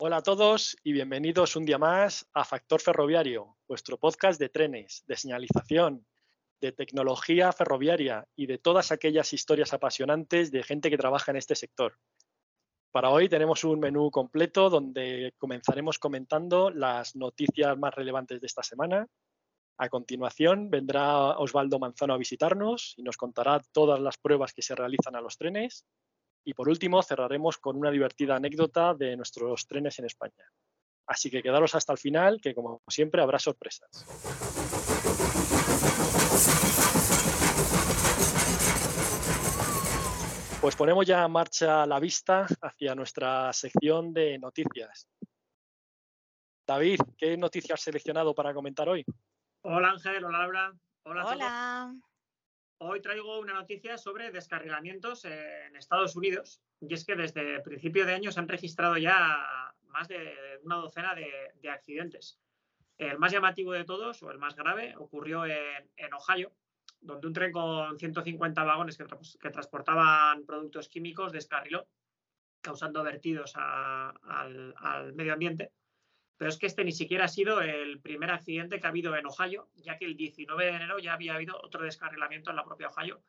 Hola a todos y bienvenidos un día más a Factor Ferroviario, vuestro podcast de trenes, de señalización, de tecnología ferroviaria y de todas aquellas historias apasionantes de gente que trabaja en este sector. Para hoy tenemos un menú completo donde comenzaremos comentando las noticias más relevantes de esta semana. A continuación vendrá Osvaldo Manzano a visitarnos y nos contará todas las pruebas que se realizan a los trenes. Y por último cerraremos con una divertida anécdota de nuestros trenes en España. Así que quedaros hasta el final, que como siempre habrá sorpresas. Pues ponemos ya en marcha la vista hacia nuestra sección de noticias. David, ¿qué noticias has seleccionado para comentar hoy? Hola Ángel, hola Laura. Hola. Hola. Hoy traigo una noticia sobre descarrilamientos en Estados Unidos. Y es que desde principio de año se han registrado ya más de una docena de, accidentes. El más llamativo de todos, o el más grave, ocurrió en Ohio, donde un tren con 150 vagones que, transportaban productos químicos descarriló, causando vertidos al, medio ambiente. Pero es que este ni siquiera ha sido el primer accidente que ha habido en Ohio, ya que el 19 de enero ya había habido otro descarrilamiento en la propia Ohio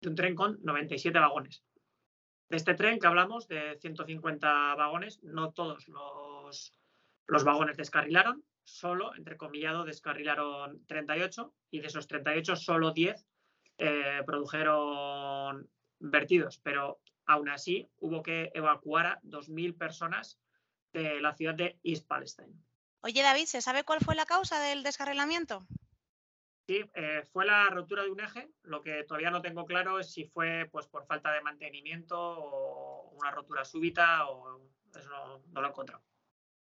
de un tren con 97 vagones. De este tren que hablamos, de 150 vagones, no todos los, los vagones descarrilaron, solo, entre comillado, descarrilaron 38 y de esos 38 solo 10 eh, produjeron vertidos, pero aún así hubo que evacuar a 2.000 personas de la ciudad de East Palestine. Oye David, ¿se sabe cuál fue la causa del descarrilamiento? Sí, eh, fue la rotura de un eje. Lo que todavía no tengo claro es si fue pues, por falta de mantenimiento o una rotura súbita o eso no, no lo he encontrado.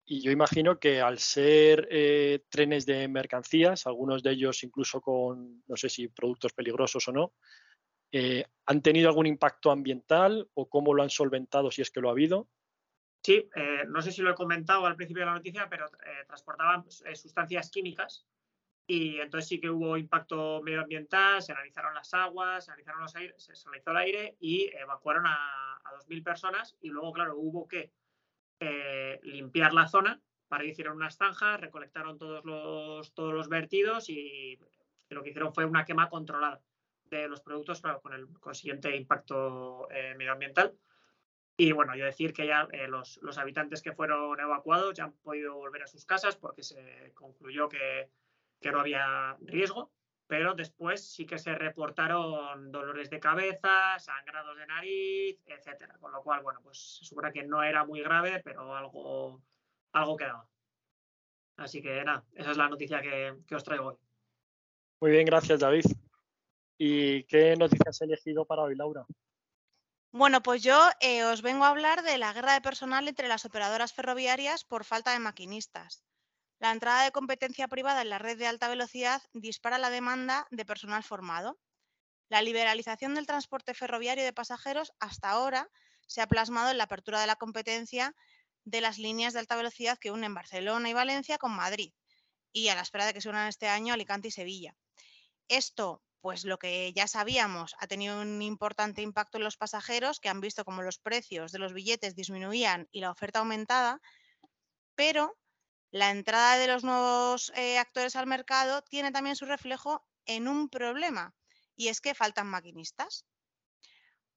Y yo imagino que al ser eh, trenes de mercancías, algunos de ellos incluso con, no sé si productos peligrosos o no, eh, ¿han tenido algún impacto ambiental o cómo lo han solventado si es que lo ha habido? Sí, eh, no sé si lo he comentado al principio de la noticia, pero transportaban sustancias químicas y entonces sí que hubo impacto medioambiental, se analizaron las aguas, se analizaron los aires, se analizó el aire y evacuaron a, a 2.000 personas y luego, claro, hubo que eh, limpiar la zona. Para hicieron unas zanjas, recolectaron todos los, todos los vertidos y lo que hicieron fue una quema controlada de los productos con el consiguiente impacto eh, medioambiental. Y bueno, yo decir que ya eh, los, los, habitantes que fueron evacuados ya han podido volver a sus casas porque se concluyó que, que no había riesgo pero después sí que se reportaron dolores de cabeza, sangrados de nariz, etcétera. Con lo cual, bueno, pues se supone que no era muy grave, pero algo, algo quedaba. Así que nada, esa es la noticia que, os traigo hoy. Muy bien, gracias David. ¿Y qué noticias has elegido para hoy, Laura? Bueno, pues yo eh, os vengo a hablar de la guerra de personal entre las operadoras ferroviarias por falta de maquinistas. La entrada de competencia privada en la red de alta velocidad dispara la demanda de personal formado. La liberalización del transporte ferroviario de pasajeros hasta ahora se ha plasmado en la apertura de la competencia de las líneas de alta velocidad que unen Barcelona y Valencia con Madrid y a la espera de que se unan este año Alicante y Sevilla. Esto, pues lo que ya sabíamos, ha tenido un importante impacto en los pasajeros que han visto cómo los precios de los billetes disminuían y la oferta aumentada, pero la entrada de los nuevos eh, actores al mercado tiene también su reflejo en un problema, y es que faltan maquinistas.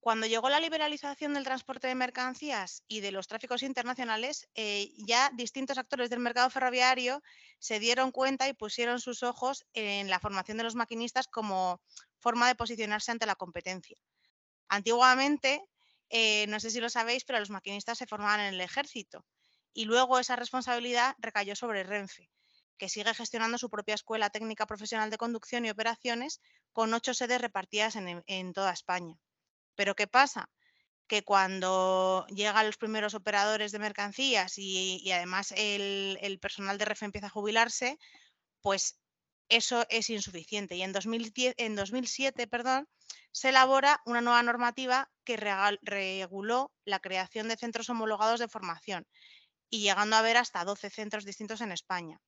Cuando llegó la liberalización del transporte de mercancías y de los tráficos internacionales, eh, ya distintos actores del mercado ferroviario se dieron cuenta y pusieron sus ojos en la formación de los maquinistas como forma de posicionarse ante la competencia. Antiguamente, eh, no sé si lo sabéis, pero los maquinistas se formaban en el ejército y luego esa responsabilidad recayó sobre Renfe, que sigue gestionando su propia Escuela Técnica Profesional de Conducción y Operaciones con ocho sedes repartidas en, toda España. Pero ¿qué pasa? Que cuando llegan los primeros operadores de mercancías y, además el, personal de Renfe empieza a jubilarse, pues eso es insuficiente. Y en, 2010, en 2007 perdón, se elabora una nueva normativa que reguló la creación de centros homologados de formación y llegando a ver hasta 12 centros distintos en España.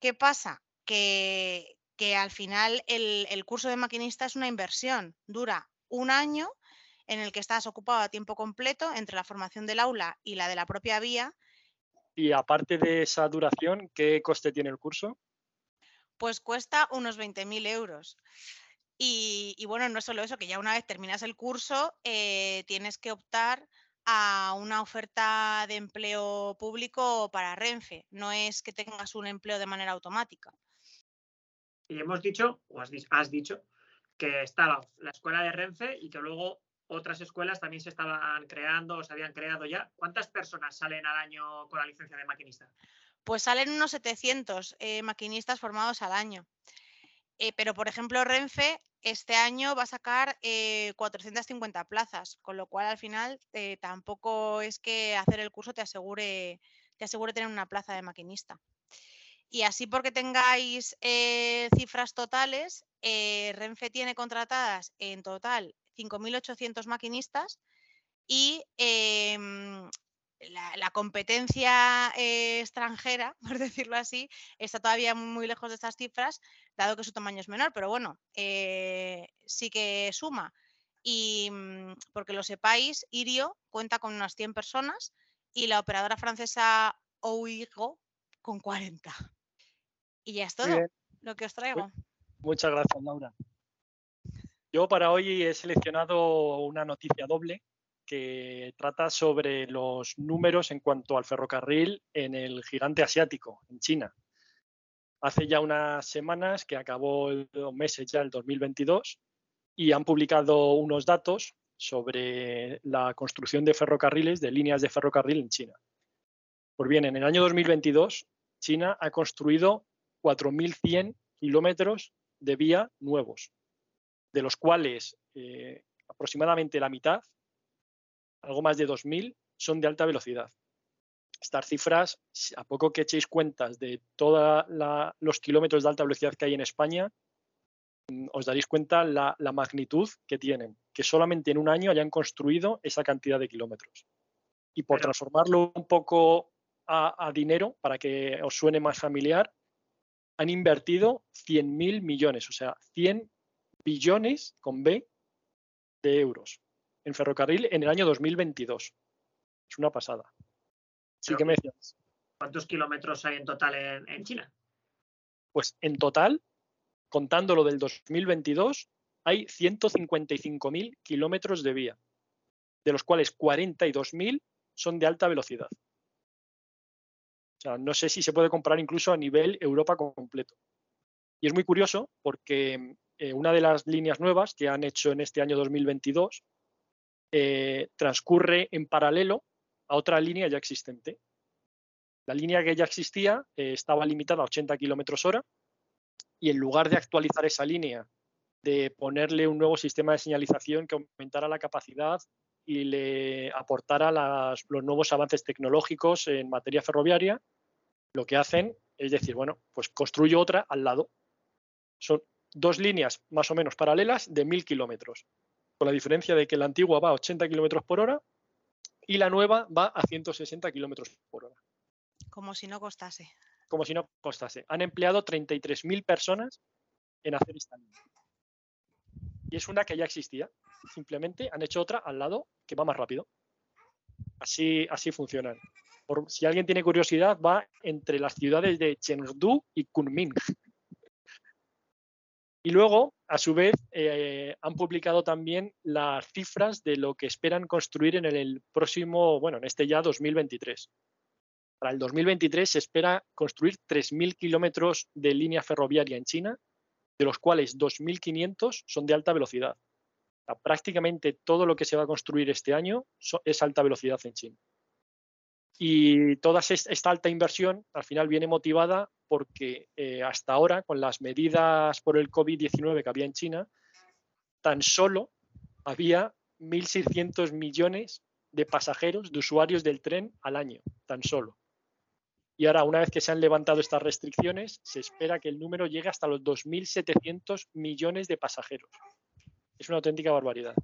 ¿Qué pasa? Que, al final el, curso de maquinista es una inversión, dura un año en el que estás ocupado a tiempo completo entre la formación del aula y la de la propia vía y aparte de esa duración, ¿qué coste tiene el curso? Pues cuesta unos 20.000 euros. Y, bueno, no solo eso, que ya una vez terminas el curso, eh, tienes que optar a una oferta de empleo público para Renfe. No es que tengas un empleo de manera automática. Y hemos dicho, o has, has dicho, que estaba la escuela de Renfe y que luego otras escuelas también se estaban creando o se habían creado ya. ¿Cuántas personas salen al año con la licencia de maquinista? Pues salen unos 700 eh, maquinistas formados al año. Eh, pero, por ejemplo, Renfe este año va a sacar 450 eh, plazas, con lo cual al final tampoco es que hacer el curso te asegure, te asegure tener una plaza de maquinista. Y así porque tengáis cifras totales, Renfe tiene contratadas en total 5.800 maquinistas y em, la, competencia eh, extranjera, por decirlo así, está todavía muy lejos de estas cifras, dado que su tamaño es menor, pero bueno, eh, sí que suma. Y mm, porque lo sepáis, Irio cuenta con unas 100 personas y la operadora francesa Ouigo con 40. Y ya es todo lo que os traigo. Muchas gracias, Laura. Yo para hoy he seleccionado una noticia doble que trata sobre los números en cuanto al ferrocarril en el gigante asiático, en China. Hace ya unas semanas que acabó el meses ya el 2022 y han publicado unos datos sobre la construcción de ferrocarriles, de líneas de ferrocarril en China. Pues bien, en el año 2022 China ha construido 4.100 kilómetros de vía nuevos, de los cuales eh, aproximadamente la mitad, algo más de 2.000, son de alta velocidad. Estas cifras, a poco que echéis cuentas de todos los kilómetros de alta velocidad que hay en España, mm, os daréis cuenta la, la, magnitud que tienen, que solamente en un año hayan construido esa cantidad de kilómetros. Y por transformarlo un poco a, a, dinero, para que os suene más familiar, han invertido 100.000 millones, o sea, 100 billones con B de euros en ferrocarril en el año 2022. Es una pasada. Sí que me decías. ¿Cuántos kilómetros hay en total en, China? Pues en total, contando lo del 2022, hay 155.000 kilómetros de vía, de los cuales 42.000 son de alta velocidad. No sé si se puede comparar incluso a nivel Europa completo. Y es muy curioso porque eh, una de las líneas nuevas que han hecho en este año 2022 eh, transcurre en paralelo a otra línea ya existente. La línea que ya existía eh, estaba limitada a 80 kilómetros hora y en lugar de actualizar esa línea, de ponerle un nuevo sistema de señalización que aumentara la capacidad y le aportara los nuevos avances tecnológicos en materia ferroviaria, lo que hacen es decir, bueno, pues construyo otra al lado. Son dos líneas más o menos paralelas de 1.000 kilómetros, con la diferencia de que la antigua va a 80 kilómetros por hora y la nueva va a 160 kilómetros por hora. Como si no costase. Como si no costase. Han empleado 33.000 personas en hacer esta línea. Y es una que ya existía. Simplemente han hecho otra al lado que va más rápido. Así, así funcionan. Si alguien tiene curiosidad, va entre las ciudades de Chengdu y Kunming. Y luego, a su vez, eh, han publicado también las cifras de lo que esperan construir en el próximo, bueno, en este ya 2023. Para el 2023 se espera construir 3.000 kilómetros de línea ferroviaria en China, de los cuales 2.500 son de alta velocidad. Prácticamente todo lo que se va a construir este año es alta velocidad en China. Y toda esta alta inversión al final viene motivada porque eh, hasta ahora, con las medidas por el COVID-19 que había en China, tan solo había 1.600 millones de pasajeros, de usuarios del tren al año, tan solo. Y ahora, una vez que se han levantado estas restricciones, se espera que el número llegue hasta los 2.700 millones de pasajeros. Es una auténtica barbaridad.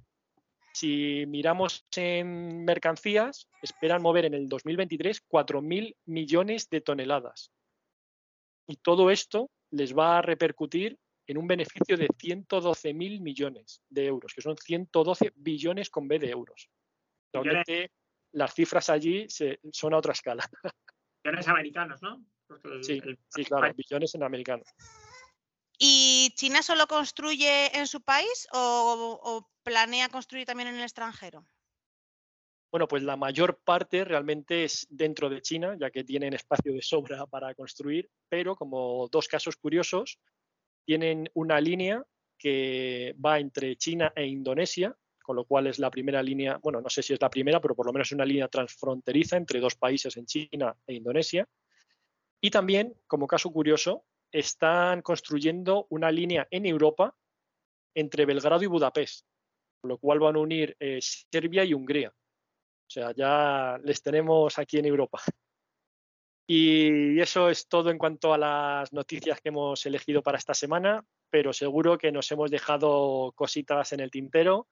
Si miramos en mercancías, esperan mover en el 2023 4.000 millones de toneladas. Y todo esto les va a repercutir en un beneficio de 112.000 millones de euros, que son 112 billones con B de euros. Realmente las cifras allí son a otra escala. Billones americanos, ¿no? sí, sí, claro, billones en americano. ¿Y China solo construye en su país o, planea construir también en el extranjero? Bueno, pues la mayor parte realmente es dentro de China, ya que tienen espacio de sobra para construir, pero como dos casos curiosos, tienen una línea que va entre China e Indonesia, con lo cual es la primera línea, bueno, no sé si es la primera, pero por lo menos es una línea transfronteriza entre dos países en China e Indonesia. Y también, como caso curioso, están construyendo una línea en Europa entre Belgrado y Budapest, con lo cual van a unir eh, Serbia y Hungría. O sea, ya les tenemos aquí en Europa. Y eso es todo en cuanto a las noticias que hemos elegido para esta semana, pero seguro que nos hemos dejado cositas en el tintero.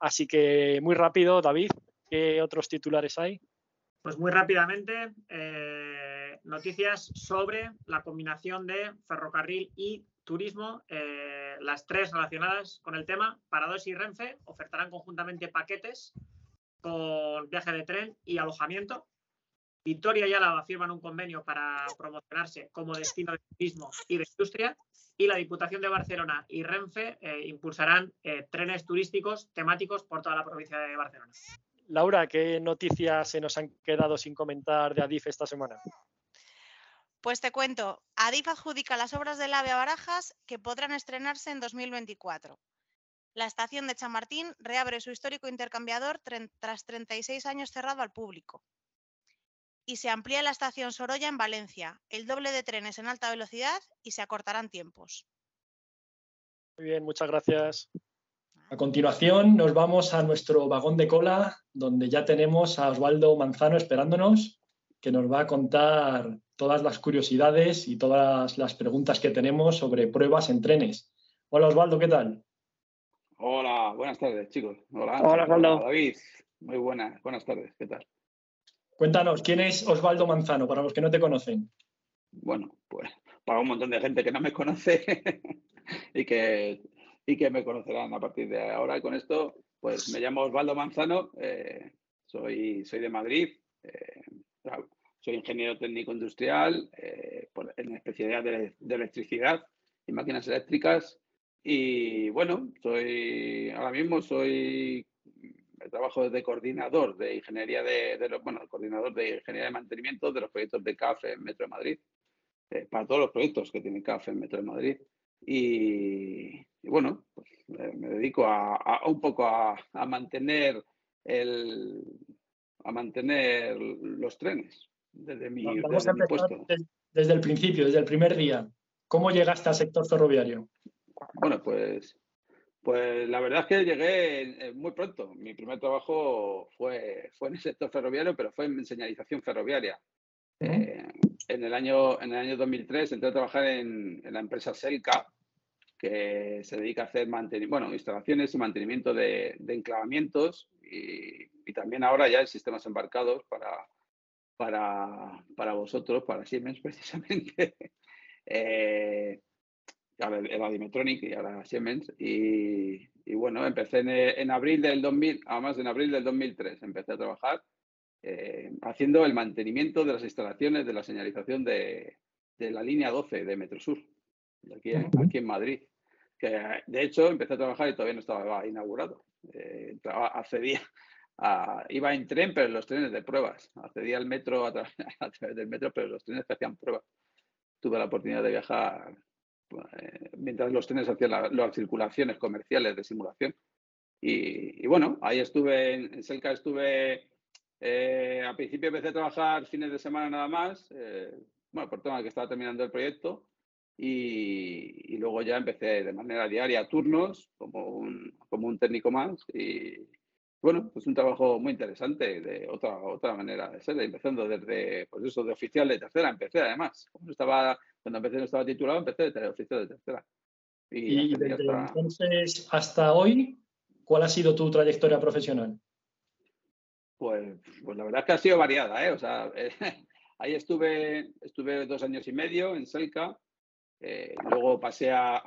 Así que muy rápido, David, ¿qué otros titulares hay? Pues muy rápidamente, eh, noticias sobre la combinación de ferrocarril y turismo. Eh, las tres relacionadas con el tema, Parados y Renfe ofertarán conjuntamente paquetes con viaje de tren y alojamiento. Victoria y Álava firman un convenio para promocionarse como destino de turismo y de industria. Y la Diputación de Barcelona y Renfe eh, impulsarán trenes turísticos temáticos por toda la provincia de Barcelona. Laura, ¿qué noticias se nos han quedado sin comentar de Adif esta semana? Pues te cuento, Adif adjudica las obras del AVE a Barajas que podrán estrenarse en 2024. La estación de Chamartín reabre su histórico intercambiador tras 36 años cerrado al público. Y se amplía la estación Sorolla en Valencia, el doble de trenes en alta velocidad y se acortarán tiempos. Muy bien, muchas gracias. A continuación nos vamos a nuestro vagón de cola, donde ya tenemos a Osvaldo Manzano esperándonos, que nos va a contar todas las curiosidades y todas las preguntas que tenemos sobre pruebas en trenes. Hola Osvaldo, ¿qué tal? Hola, buenas tardes chicos. Hola, Hola Osvaldo. David, muy buenas, buenas tardes, ¿qué tal? Cuéntanos, ¿quién es Osvaldo Manzano para los que no te conocen? Bueno, pues para un montón de gente que no me conoce y que y que me conocerán a partir de ahora. Y con esto, pues me llamo Osvaldo Manzano, eh, soy, soy de Madrid, eh, soy ingeniero técnico industrial eh, en especialidad de, electricidad y máquinas eléctricas. Y bueno, ahora mismo soy trabajo de coordinador de ingeniería de, de bueno, coordinador de ingeniería de mantenimiento de los proyectos de CAF en Metro de Madrid, para todos los proyectos que tiene CAF en Metro de Madrid. Y, bueno, pues, me dedico a, un poco a, mantener el, a mantener los trenes desde mi, puesto. Desde, el principio, desde el primer día. ¿Cómo llegaste al sector ferroviario? Bueno, pues, pues la verdad es que llegué muy pronto. Mi primer trabajo fue, fue en el sector ferroviario, pero fue en señalización ferroviaria. Eh, en, el año, en el año 2003 entré a trabajar en, la empresa Selca, que se dedica a hacer bueno, instalaciones y mantenimiento de, enclavamientos y, también ahora ya en sistemas embarcados para, para, para vosotros, para Siemens precisamente. eh, era Dimetronic y ahora Siemens. Y, bueno, empecé en, en, abril del 2000, además en abril del 2003 empecé a trabajar eh, haciendo el mantenimiento de las instalaciones de la señalización de, la línea 12 de Metrosur, aquí, aquí en Madrid. Que de hecho empecé a trabajar y todavía no estaba inaugurado. Eh, accedía iba en tren, pero en los trenes de pruebas. Accedía al metro a, través del metro, pero los trenes que hacían pruebas. Tuve la oportunidad de viajar eh, mientras los trenes hacían las circulaciones comerciales de simulación. Y, bueno, ahí estuve, en Selca estuve eh, al principio empecé a trabajar fines de semana nada más, eh, bueno, por tema que estaba terminando el proyecto, y, luego ya empecé de manera diaria turnos como un, como un técnico más. Y bueno, pues un trabajo muy interesante de otra, otra manera de ser, empezando desde, pues eso, de oficial de tercera, empecé además. Cuando, estaba, cuando empecé no estaba titulado, empecé de oficial de tercera. Y, desde entonces hasta hoy, ¿cuál ha sido tu trayectoria profesional? Pues, pues la verdad es que ha sido variada, ¿eh? O sea, ahí estuve, estuve dos años y medio en Selca, eh, luego pasé a,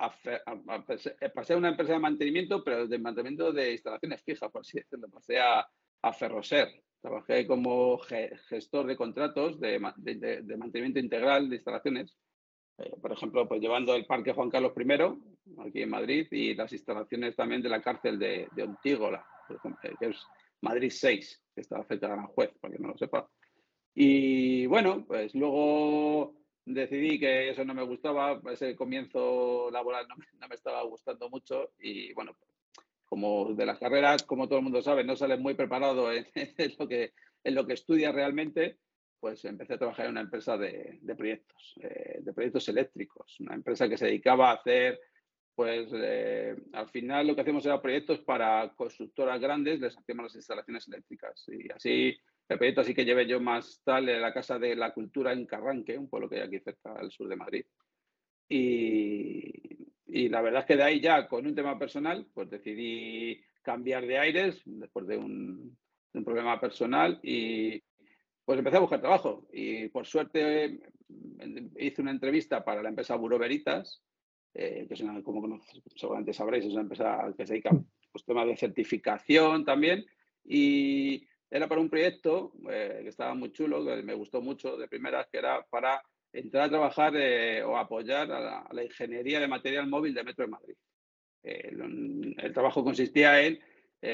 pasé a una empresa de mantenimiento, pero de mantenimiento de instalaciones fijas, por así decirlo. Pasé a, a Ferroser, Trabajé como gestor de contratos de, mantenimiento integral de instalaciones. Eh, por ejemplo, pues llevando el Parque Juan Carlos I, aquí en Madrid, y las instalaciones también de la cárcel de, de Ontígola, que es Madrid 6, que está cerca de Aranjuez, para que no lo sepa. Y bueno, pues luego decidí que eso no me gustaba, ese comienzo laboral no me, estaba gustando mucho y bueno, como de las carreras, como todo el mundo sabe, no sales muy preparado en, lo, que, en lo que estudias realmente, pues empecé a trabajar en una empresa de, proyectos, eh, de proyectos eléctricos, una empresa que se dedicaba a hacer, pues eh, al final lo que hacemos era proyectos para constructoras grandes, les hacíamos las instalaciones eléctricas y así el proyecto así que llevé yo más tal en la Casa de la Cultura en Carranque, un pueblo que hay aquí cerca al sur de Madrid. Y, y, la verdad es que de ahí ya, con un tema personal, pues decidí cambiar de aires después de un, problema personal y pues empecé a buscar trabajo. Y por suerte hice una entrevista para la empresa Buró Veritas, eh, que es una, como seguramente sabréis, es una empresa que se dedica a pues, temas de certificación también. Y era para un proyecto eh, que estaba muy chulo, que me gustó mucho de primeras, que era para entrar a trabajar eh, o apoyar a la, ingeniería de material móvil de Metro de Madrid. Eh, el, trabajo consistía en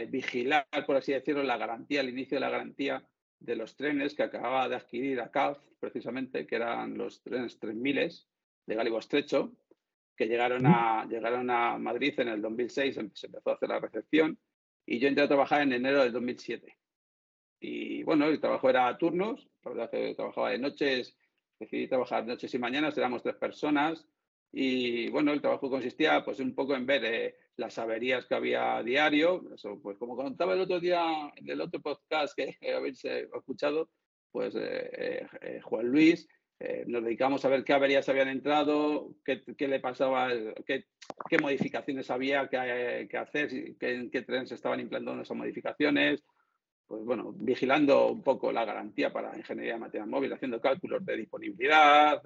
vigilar, por así decirlo, la garantía, el inicio de la garantía de los trenes que acababa de adquirir a CAF, precisamente, que eran los trenes 3000 de Gálibo Estrecho, que llegaron a, llegaron a Madrid en el 2006, se empezó a hacer la recepción, y yo entré a trabajar en enero del 2007. Y bueno, el trabajo era a turnos, la verdad que trabajaba de noches, decidí trabajar noches y mañanas, éramos tres personas. Y bueno, el trabajo consistía pues un poco en ver eh, las averías que había a diario. Pues como contaba el otro día en el otro podcast que habéis escuchado, pues eh, eh, Juan Luis, nos dedicamos a ver qué averías habían entrado, qué, qué le pasaba, qué, qué modificaciones había que, que hacer, qué, en qué trenes estaban implantando esas modificaciones, pues bueno, vigilando un poco la garantía para ingeniería de material móvil, haciendo cálculos de disponibilidad.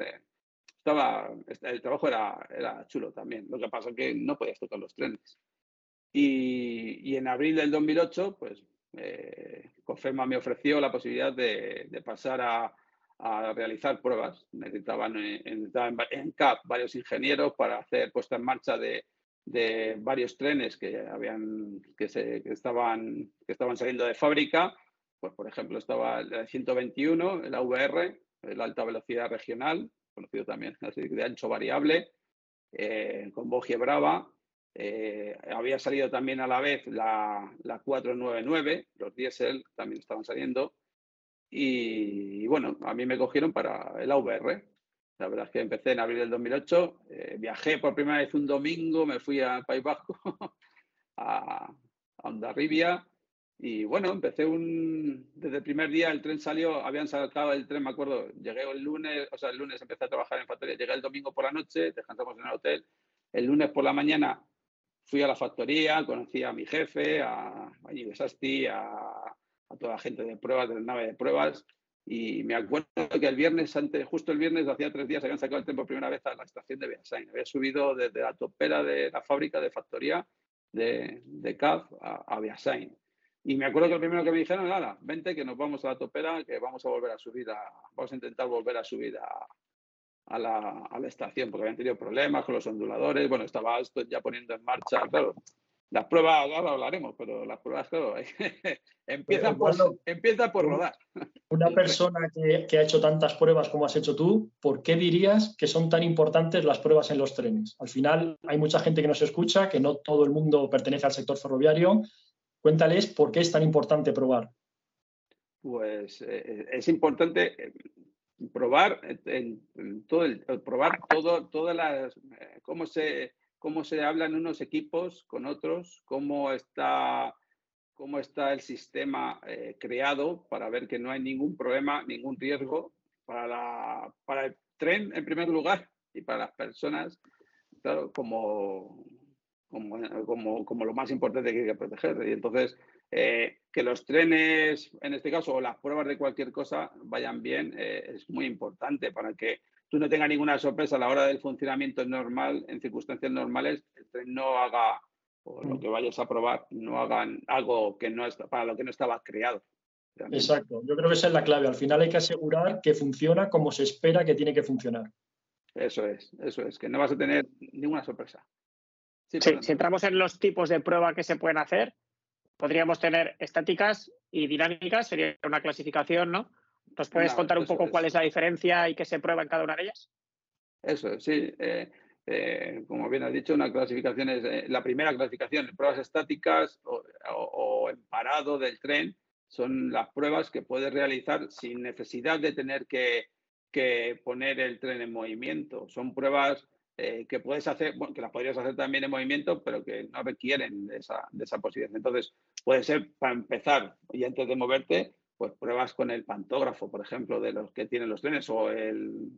estaba, el trabajo era, era chulo también. Lo que pasa es que no podías tocar los trenes. Y, en abril del 2008, pues eh, me ofreció la posibilidad de, pasar a, realizar pruebas. Necesitaban, eh, en, en, CAP varios ingenieros para hacer puesta en marcha de, de varios trenes que, habían, que, se, estaban, que estaban saliendo de fábrica. Pues, por ejemplo, estaba el 121, el AVR, la alta velocidad regional, conocido también así, de ancho variable, eh, con Bogie Brava. Eh, había salido también a la vez la, la 499, los diésel también estaban saliendo. Y, y, bueno, a mí me cogieron para el AVR, la verdad es que empecé en abril del 2008, eh, viajé por primera vez un domingo, me fui al País Vasco, a, a Ondarribia, y bueno, empecé un... Desde el primer día el tren salió, habían sacado el tren, me acuerdo, llegué el lunes, o sea, el lunes empecé a trabajar en factoría, llegué el domingo por la noche, descansamos en el hotel, el lunes por la mañana fui a la factoría, conocí a mi jefe, a, a Sasti, a, a toda la gente de pruebas, de la nave de pruebas, y me acuerdo que el viernes, antes, justo el viernes, hacía tres días, habían sacado el tren por primera vez a la estación de Beasain. Había subido desde la topera de la fábrica de factoría de, de CAF a, a Beasain. Y me acuerdo que lo primero que me dijeron, nada, vente que nos vamos a la topera, que vamos a volver a subir, a, vamos a intentar volver a subir a, a, la, a la estación, porque habían tenido problemas con los onduladores. Bueno, estaba esto ya poniendo en marcha, claro, las pruebas, ahora hablaremos, pero las pruebas, claro, empiezan, por, empieza por rodar. Una persona que, ha hecho tantas pruebas como has hecho tú, ¿por qué dirías que son tan importantes las pruebas en los trenes? Al final hay mucha gente que nos escucha, que no todo el mundo pertenece al sector ferroviario. Cuéntales por qué es tan importante probar. Pues eh, es importante eh, probar en, todo el, probar todo, todas las eh, cómo se cómo se hablan unos equipos con otros, cómo está, cómo está el sistema eh, creado para ver que no hay ningún problema, ningún riesgo para, la, para el tren en primer lugar y para las personas, claro, como, como, como, lo más importante que hay que proteger. Y entonces, eh, que los trenes, en este caso, o las pruebas de cualquier cosa vayan bien, eh, es muy importante para que tú no tengas ninguna sorpresa a la hora del funcionamiento normal, en circunstancias normales, el tren no haga, o lo mm. que vayas a probar, no hagan algo que no está, para lo que no estaba creado. Exacto, yo creo que esa es la clave. Al final hay que asegurar que funciona como se espera que tiene que funcionar. Eso es, eso es, que no vas a tener ninguna sorpresa. Sí, si entramos en los tipos de prueba que se pueden hacer, podríamos tener estáticas y dinámicas, sería una clasificación, ¿no? ¿Nos puedes contar un poco cuál es la diferencia y qué se prueba en cada una de ellas? Eso, sí. Eh, eh, como bien has dicho, una clasificación es eh, la primera clasificación, pruebas estáticas o, en parado del tren, son las pruebas que puedes realizar sin necesidad de tener que, poner el tren en movimiento. Son pruebas que puedes hacer, bueno, que las podrías hacer también en movimiento, pero que no requieren de esa, de esa posición. Entonces, puede ser para empezar y antes de moverte, pues pruebas con el pantógrafo, por ejemplo, de los que tienen los trenes o el,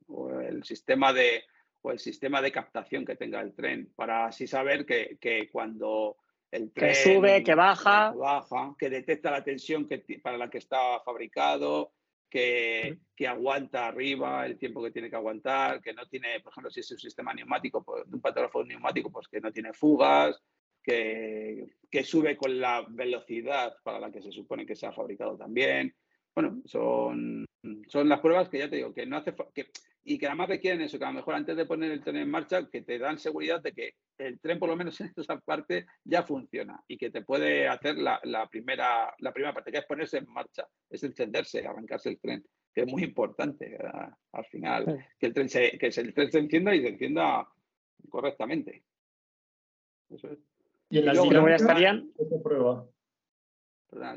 sistema de o el sistema de captación que tenga el tren para así saber que, cuando el tren que sube, que baja, baja, que detecta la tensión que, para la que está fabricado, que, que, aguanta arriba el tiempo que tiene que aguantar, que no tiene, por ejemplo, si es un sistema neumático, pues, un pantógrafo neumático, pues que no tiene fugas, que, sube con la velocidad para la que se supone que se ha fabricado también. Bueno, son, son las pruebas que ya te digo, que no hace que, y que además requieren eso, que a lo mejor antes de poner el tren en marcha, que te dan seguridad de que el tren, por lo menos en esa parte, ya funciona y que te puede hacer la, primera, la primera parte, que es ponerse en marcha, es encenderse, arrancarse el tren, que es muy importante al final, que el tren se, que el tren se encienda y se encienda correctamente. Eso es. Y en las dinámicas, estarían... prueba?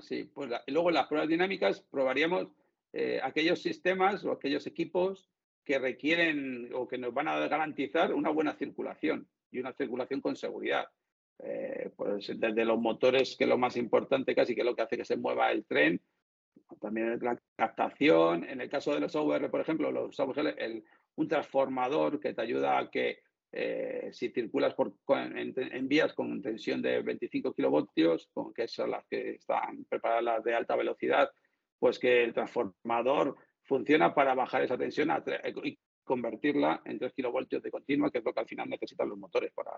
Sí, pues luego en las pruebas dinámicas probaríamos eh, aquellos sistemas o aquellos equipos que requieren o que nos van a garantizar una buena circulación y una circulación con seguridad. Eh, pues desde los motores, que es lo más importante casi, que es lo que hace que se mueva el tren, también la captación, en el caso de los OVR, por ejemplo, los el, un transformador que te ayuda a que eh, si circulas por, en, vías con tensión de 25 kilovoltios, que son las que están preparadas de alta velocidad, pues que el transformador funciona para bajar esa tensión y convertirla en 3 kilovoltios de continua, que es lo que al final necesitan los motores para...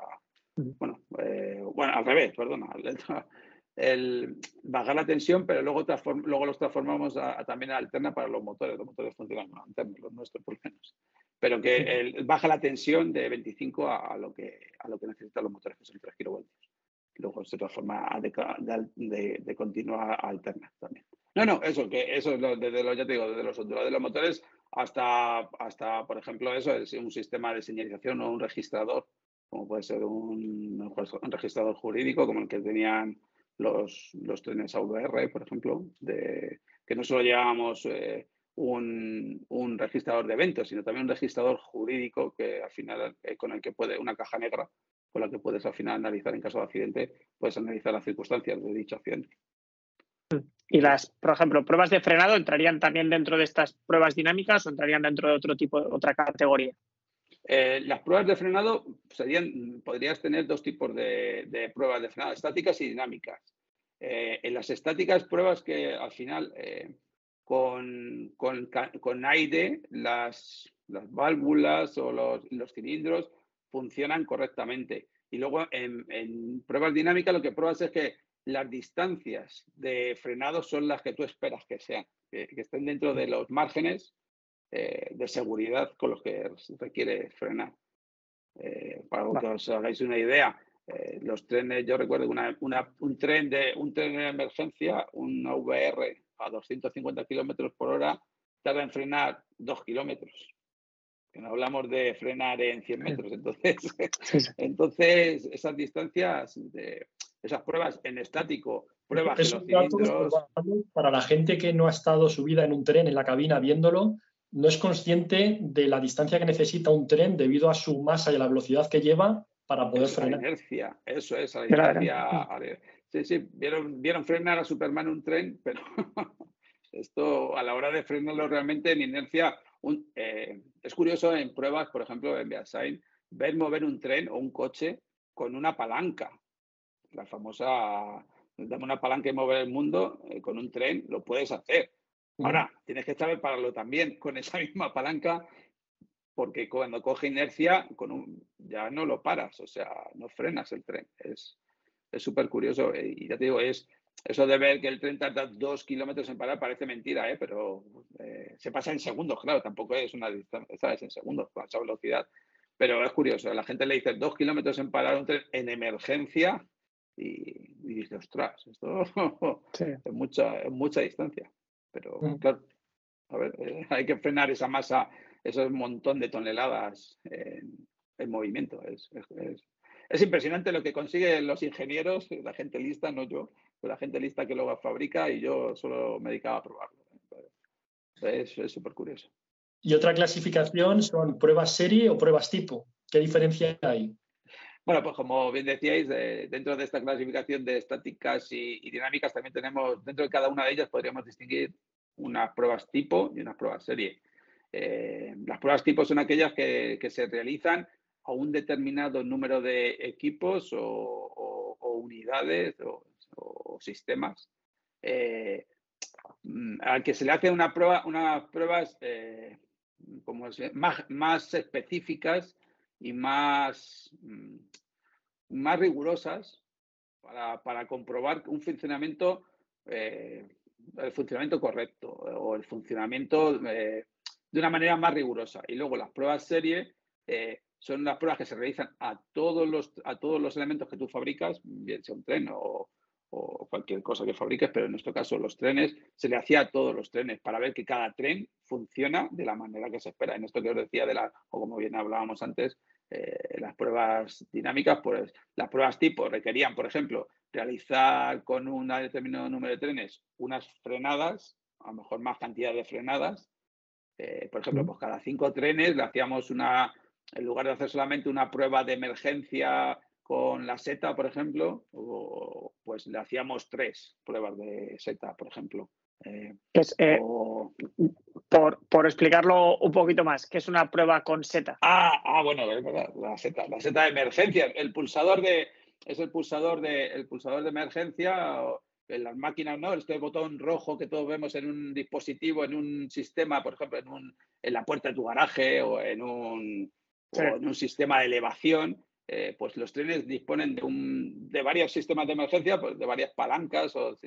Bueno, eh, bueno al revés, perdona. El, bajar la tensión, pero luego, luego los transformamos también a alterna para los motores. Los motores funcionan con alterna, los nuestros por lo menos pero que baja la tensión de 25 a, lo que, a lo que necesitan los motores, que son 3 kilovoltios. Luego se transforma de, de, continua a alterna también. No, no, eso, que eso es lo, desde los, ya te digo, desde los de los motores hasta, hasta, por ejemplo, eso es un sistema de señalización o un registrador, como puede ser un, un registrador jurídico, como el que tenían los, los trenes AVR, por ejemplo, de, que no solo llevábamos eh, un, registrador de eventos, sino también un registrador jurídico que al final eh, con el que puede, una caja negra con la que puedes al final analizar en caso de accidente, puedes analizar las circunstancias de dicho accidente. ¿Y las, por ejemplo, pruebas de frenado entrarían también dentro de estas pruebas dinámicas o entrarían dentro de otro tipo, otra categoría? Eh, las pruebas de frenado serían, podrías tener dos tipos de, pruebas de frenado, estáticas y dinámicas. Eh, en las estáticas, pruebas que al final con, con, con aire las, las, válvulas o los, los, cilindros funcionan correctamente. Y luego en, pruebas dinámicas lo que pruebas es que las distancias de frenado son las que tú esperas que sean, que, estén dentro de los márgenes eh, de seguridad con los que requiere frenar. Eh, para que os hagáis una idea, eh, los trenes, yo recuerdo una, un tren de un tren de emergencia, un VR a 250 kilómetros por hora tarda en frenar 2 kilómetros. Que no hablamos de frenar en 100 metros. Entonces, entonces esas distancias, de, esas pruebas en estático, pruebas en los cilindros. Para la gente que no ha estado subida en un tren en la cabina viéndolo, no es consciente de la distancia que necesita un tren debido a su masa y a la velocidad que lleva para poder frenar. La inercia, eso es, la inercia. Sí, sí, vieron, vieron frenar a Superman un tren, pero esto a la hora de frenarlo realmente en inercia, eh, es curioso en pruebas, por ejemplo, en Beasain, ver mover un tren o un coche con una palanca. La famosa, dame una palanca y mover el mundo, eh, con un tren lo puedes hacer. Ahora, tienes que saber pararlo también con esa misma palanca, porque cuando coge inercia, con un, ya no lo paras, o sea, no frenas el tren. Es, es súper curioso eh, y ya te digo, es, eso de ver que el tren tarda dos kilómetros en parar parece mentira, ¿eh? pero eh, se pasa en segundos, claro, tampoco es una distancia, ¿sabes? En segundos, con esa velocidad. Pero es curioso, a la gente le dice dos kilómetros en parar un tren en emergencia y, dice, ostras, esto es, mucha, mucha distancia. Pero mm. claro, a ver, eh, hay que frenar esa masa, ese montón de toneladas en, movimiento. Es, es, impresionante lo que consiguen los ingenieros, la gente lista, no yo, pero la gente lista que luego fabrica y yo solo me dedicaba a probarlo. Es súper curioso. Y otra clasificación son pruebas serie o pruebas tipo. ¿Qué diferencia hay? Bueno, pues como bien decíais, dentro de esta clasificación de estáticas y, dinámicas también tenemos, dentro de cada una de ellas podríamos distinguir unas pruebas tipo y unas pruebas serie. Eh, las pruebas tipo son aquellas que, se realizan a un determinado número de equipos o, unidades o, sistemas eh, al que se le hace una prueba, unas pruebas eh, como más específicas y más, mm, más rigurosas para, comprobar un funcionamiento, eh, el funcionamiento correcto o el funcionamiento eh, de una manera más rigurosa. Y luego las pruebas serie eh, son las pruebas que se realizan a todos los, a todos los elementos que tú fabricas, bien sea un tren o, o cualquier cosa que fabriques, pero en nuestro caso los trenes, se le hacía a todos los trenes para ver que cada tren funciona de la manera que se espera. En esto que os decía de la, o como bien hablábamos antes, eh, las pruebas dinámicas, pues las pruebas tipo requerían, por ejemplo, realizar con un determinado número de trenes unas frenadas, a lo mejor más cantidad de frenadas. Eh, por ejemplo, pues cada cinco trenes le hacíamos una, en lugar de hacer solamente una prueba de emergencia con la seta, por ejemplo, pues le hacíamos tres pruebas de seta, por ejemplo. Eh, eh, por, explicarlo un poquito más, ¿qué es una prueba con seta? Ah, ah, bueno, es verdad, la seta, la seta de emergencia, el pulsador de, es el pulsador de, el pulsador de emergencia en las máquinas, ¿no? Este botón rojo que todos vemos en un dispositivo, en un sistema, por ejemplo, en, un, en la puerta de tu garaje o en un, en un sistema de elevación, eh, pues los trenes disponen de, un, de varios sistemas de emergencia, pues de varias palancas, o,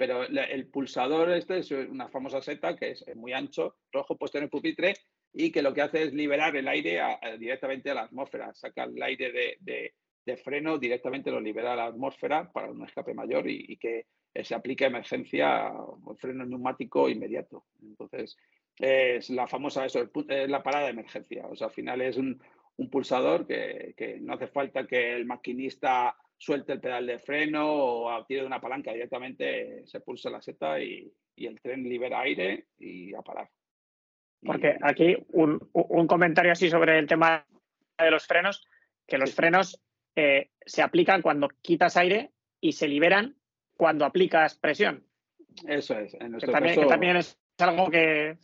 pero el pulsador este es una famosa seta que es muy ancho, rojo puesto en el pupitre y que lo que hace es liberar el aire directamente a la atmósfera, saca el aire de, de, freno directamente lo libera a la atmósfera para un escape mayor y, que se aplique emergencia o freno neumático inmediato. Entonces, es la famosa, eso, es la parada de emergencia. O sea, al final es un, un pulsador que, no hace falta que el maquinista suelte el pedal de freno o tire de una palanca, directamente se pulsa la seta y, el tren libera aire y a parar. Porque aquí un, comentario así sobre el tema de los frenos, que los frenos eh, se aplican cuando quitas aire y se liberan cuando aplicas presión. Eso es. En que, también, es algo que...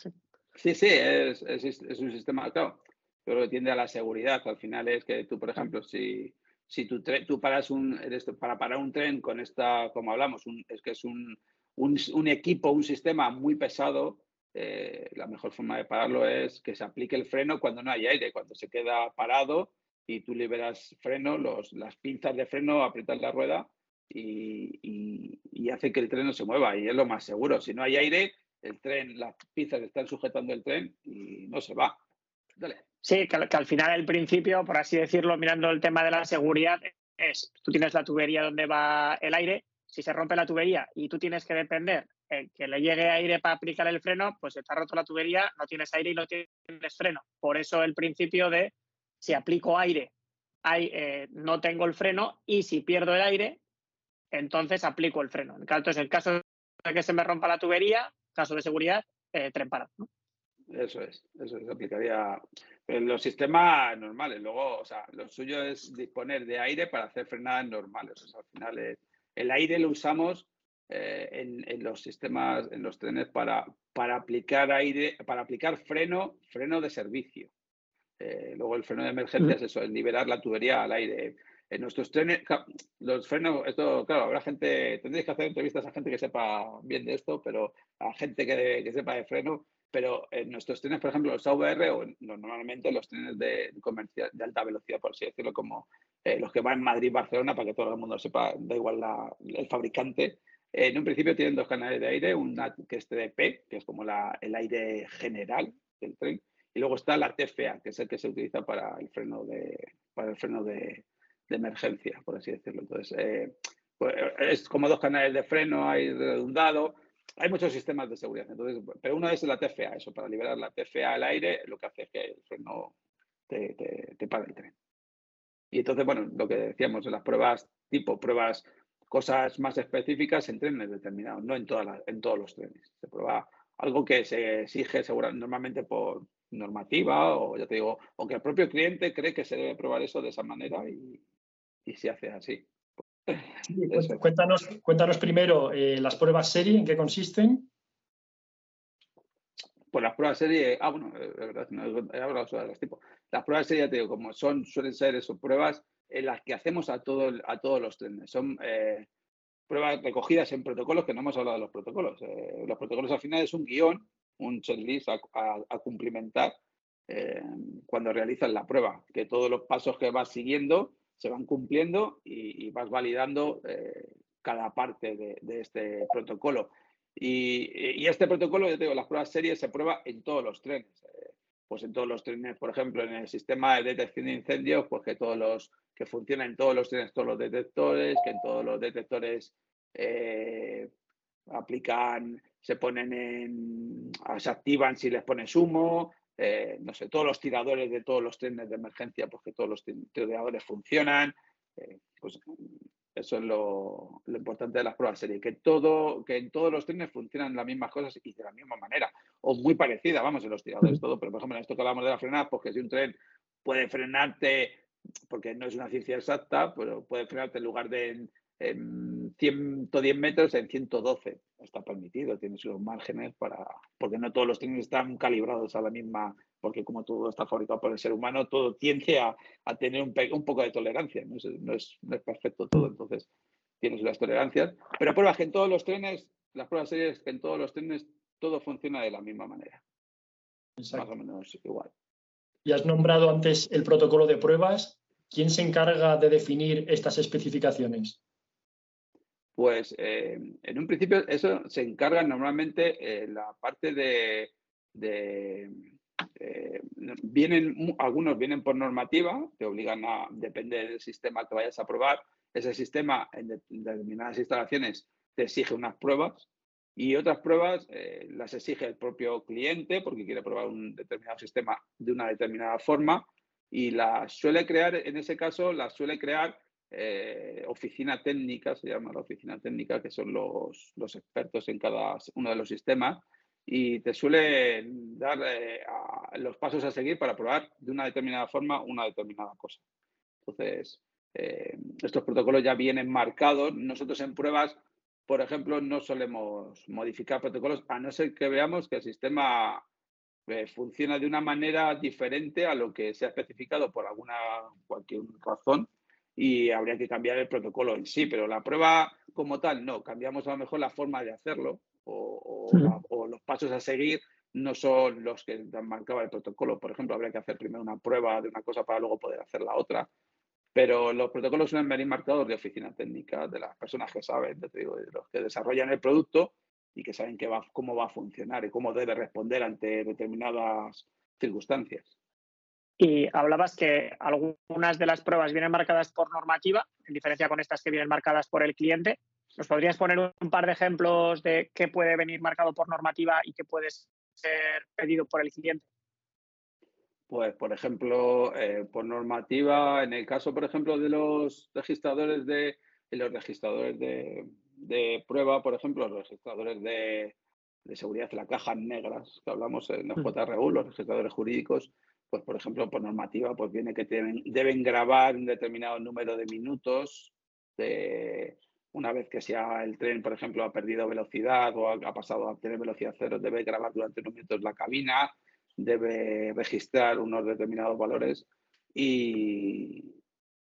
Sí, sí, es, es un sistema, claro, pero que tiende a la seguridad. Al final es que tú, por ejemplo, si, si tú, tú paras un, para parar un tren con esta, como hablamos, es que es un, un, equipo, un sistema muy pesado, eh, la mejor forma de pararlo es que se aplique el freno cuando no hay aire, cuando se queda parado y tú liberas freno, los, las pinzas de freno aprietan la rueda y, y, y, hace que el tren no se mueva y es lo más seguro. Si no hay aire, el tren, las pinzas están sujetando el tren y no se va. Dale. Sí, que, al final el principio, por así decirlo, mirando el tema de la seguridad, es, tú tienes la tubería donde va el aire, si se rompe la tubería y tú tienes que depender en que le llegue aire para aplicar el freno, pues está roto la tubería, no tienes aire y no tienes freno. Por eso el principio de si aplico aire, hay, eh, no tengo el freno y si pierdo el aire, entonces aplico el freno. Entonces, en caso de que se me rompa la tubería, caso de seguridad, eh, tren parado. Eso es, eso se aplicaría en los sistemas normales. Luego, o sea, lo suyo es disponer de aire para hacer frenadas normales. O sea, al final el aire lo usamos eh, en, los sistemas, en los trenes para, para aplicar aire, para aplicar freno, freno de servicio. Eh, luego el freno de emergencia es eso, es liberar la tubería al aire. En nuestros trenes, los frenos, esto, claro, habrá gente, tendréis que hacer entrevistas a gente que sepa bien de esto, pero a gente que, que sepa de freno, pero en nuestros trenes, por ejemplo, los AVR o normalmente los trenes de, comercial, de alta velocidad, por así decirlo, como eh, los que van Madrid-Barcelona, para que todo el mundo sepa, da igual el fabricante, en un principio tienen dos canales de aire, una que es TDP, que es como el aire general del tren, y luego está la TFA, que es el que se utiliza para el freno de, para el freno de, emergencia, por así decirlo. Entonces, eh, pues, es como dos canales de freno, hay redundado, hay muchos sistemas de seguridad. Entonces, pero uno es la TFA, eso, para liberar la TFA al aire, lo que hace es que el freno te, te, para el tren. Y entonces, bueno, lo que decíamos las pruebas, tipo pruebas, cosas más específicas en trenes determinados, no en, todas en todos los trenes. Se prueba algo que se exige seguramente normalmente por normativa o ya te digo, o el propio cliente cree que se debe probar eso de esa manera y se hace así. Cuéntanos, cuéntanos primero eh, las pruebas serie, ¿en qué consisten? Pues las pruebas serie, ah, bueno, es verdad, no he hablado sobre los tipos. Las pruebas serie, te digo, como son, suelen ser eso, pruebas en las que hacemos a, todo, a todos los trenes. Son eh, pruebas recogidas en protocolos, que no hemos hablado de los protocolos. Eh, los protocolos al final es un guion, un checklist a, a, cumplimentar eh, cuando realizas la prueba, que todos los pasos que vas siguiendo se van cumpliendo y, vas validando cada parte de, este protocolo. Y, este protocolo, yo te digo, las pruebas series se prueba en todos los trenes pues en todos los trenes, por ejemplo, en el sistema de detección de incendios, pues que todos los que funcionan en todos los trenes, todos los detectores, que en todos los detectores eh, aplican, se ponen en, se activan si les pones humo, eh, no sé, todos los tiradores de todos los trenes de emergencia, pues que todos los tiradores funcionan, eh, pues eso es lo, importante de las pruebas serie, que todo, que en todos los trenes funcionan las mismas cosas y de la misma manera, o muy parecida, vamos, en los tiradores todo, pero por ejemplo en esto que hablamos de la frenada, porque si un tren puede frenarte, porque no es una ciencia exacta, pero puede frenarte en lugar de en 110 metros en 112. Está permitido, tienes los márgenes para. Porque no todos los trenes están calibrados a la misma. Porque como todo está fabricado por el ser humano, todo tiende a, tener un, un, poco de tolerancia. No es, perfecto todo, entonces tienes las tolerancias. Pero pruebas que en todos los trenes, las pruebas serias que en todos los trenes todo funciona de la misma manera. Más o menos igual. Y has nombrado antes el protocolo de pruebas. ¿Quién se encarga de definir estas especificaciones? Pues eh, en un principio eso se encarga normalmente eh, la parte de, eh, vienen algunos vienen por normativa, te obligan a depender del sistema que vayas a probar. Ese sistema en, determinadas instalaciones te exige unas pruebas y otras pruebas las exige el propio cliente porque quiere probar un determinado sistema de una determinada forma y las suele crear, en ese caso, las suele crear eh, oficina técnica, se llama la oficina técnica, que son los, expertos en cada uno de los sistemas, y te suele dar eh, los pasos a seguir para probar de una determinada forma una determinada cosa. Entonces, eh, estos protocolos ya vienen marcados. Nosotros en pruebas, por ejemplo, no solemos modificar protocolos, a no ser que veamos que el sistema funciona de una manera diferente a lo que se ha especificado por alguna cualquier razón y habría que cambiar el protocolo en sí, pero la prueba como tal no, cambiamos a lo mejor la forma de hacerlo o, los pasos a seguir no son los que marcaba el protocolo. Por ejemplo, habría que hacer primero una prueba de una cosa para luego poder hacer la otra. Pero los protocolos suelen venir marcados de oficina técnica, de las personas que saben, de los que desarrollan el producto y que saben que va, cómo va a funcionar y cómo debe responder ante determinadas circunstancias. Y hablabas que algunas de las pruebas vienen marcadas por normativa, en diferencia con estas que vienen marcadas por el cliente. ¿Nos podrías poner un par de ejemplos de qué puede venir marcado por normativa y qué puede ser pedido por el cliente? Pues, por ejemplo, eh, por normativa, en el caso, por ejemplo, de los registradores de, los registradores de, prueba, por ejemplo, los registradores de, seguridad, las cajas negras que hablamos en los JRU, los registradores jurídicos, pues por ejemplo, por normativa, pues viene que deben grabar un determinado número de minutos de, una vez que sea el tren, por ejemplo, ha perdido velocidad o ha, pasado a tener velocidad cero, debe grabar durante unos minutos la cabina, debe registrar unos determinados valores y,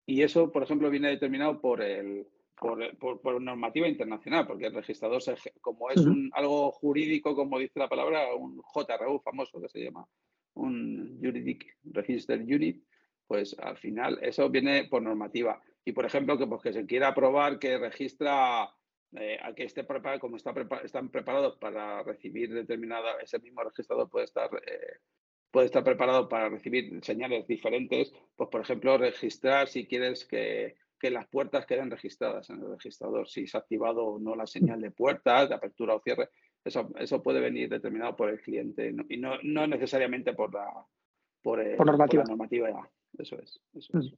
y eso, por ejemplo, viene determinado por el, por, por, normativa internacional, porque el registrador, como es un, algo jurídico, como dice la palabra, un JRU famoso que se llama, un Juridic Register Unit, pues al final eso viene por normativa. Y por ejemplo, que, pues, que se quiera probar que registra eh, a que esté preparado, como está están preparados para recibir determinada, ese mismo registrador puede estar, eh, puede estar preparado para recibir señales diferentes, pues por ejemplo, registrar si quieres que, que las puertas queden registradas en el registrador, si se ha activado o no la señal de puertas, de apertura o cierre, eso, eso puede venir determinado por el cliente y no, no necesariamente por la, por, normativa. normativa. Eso es. Eso es.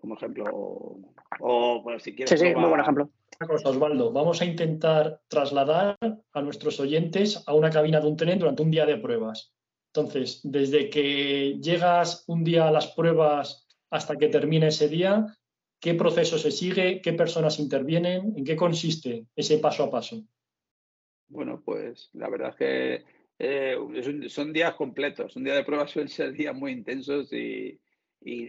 Como ejemplo, o, pues, si quieres. Sí, sí, muy buen ejemplo. Osvaldo, vamos a intentar trasladar a nuestros oyentes a una cabina de un tren durante un día de pruebas. Entonces, desde que llegas un día a las pruebas hasta que termina ese día, ¿qué proceso se sigue? ¿Qué personas intervienen? ¿En qué consiste ese paso a paso? Bueno, pues la verdad es que eh, son días completos. Un día de pruebas suelen ser días muy intensos y,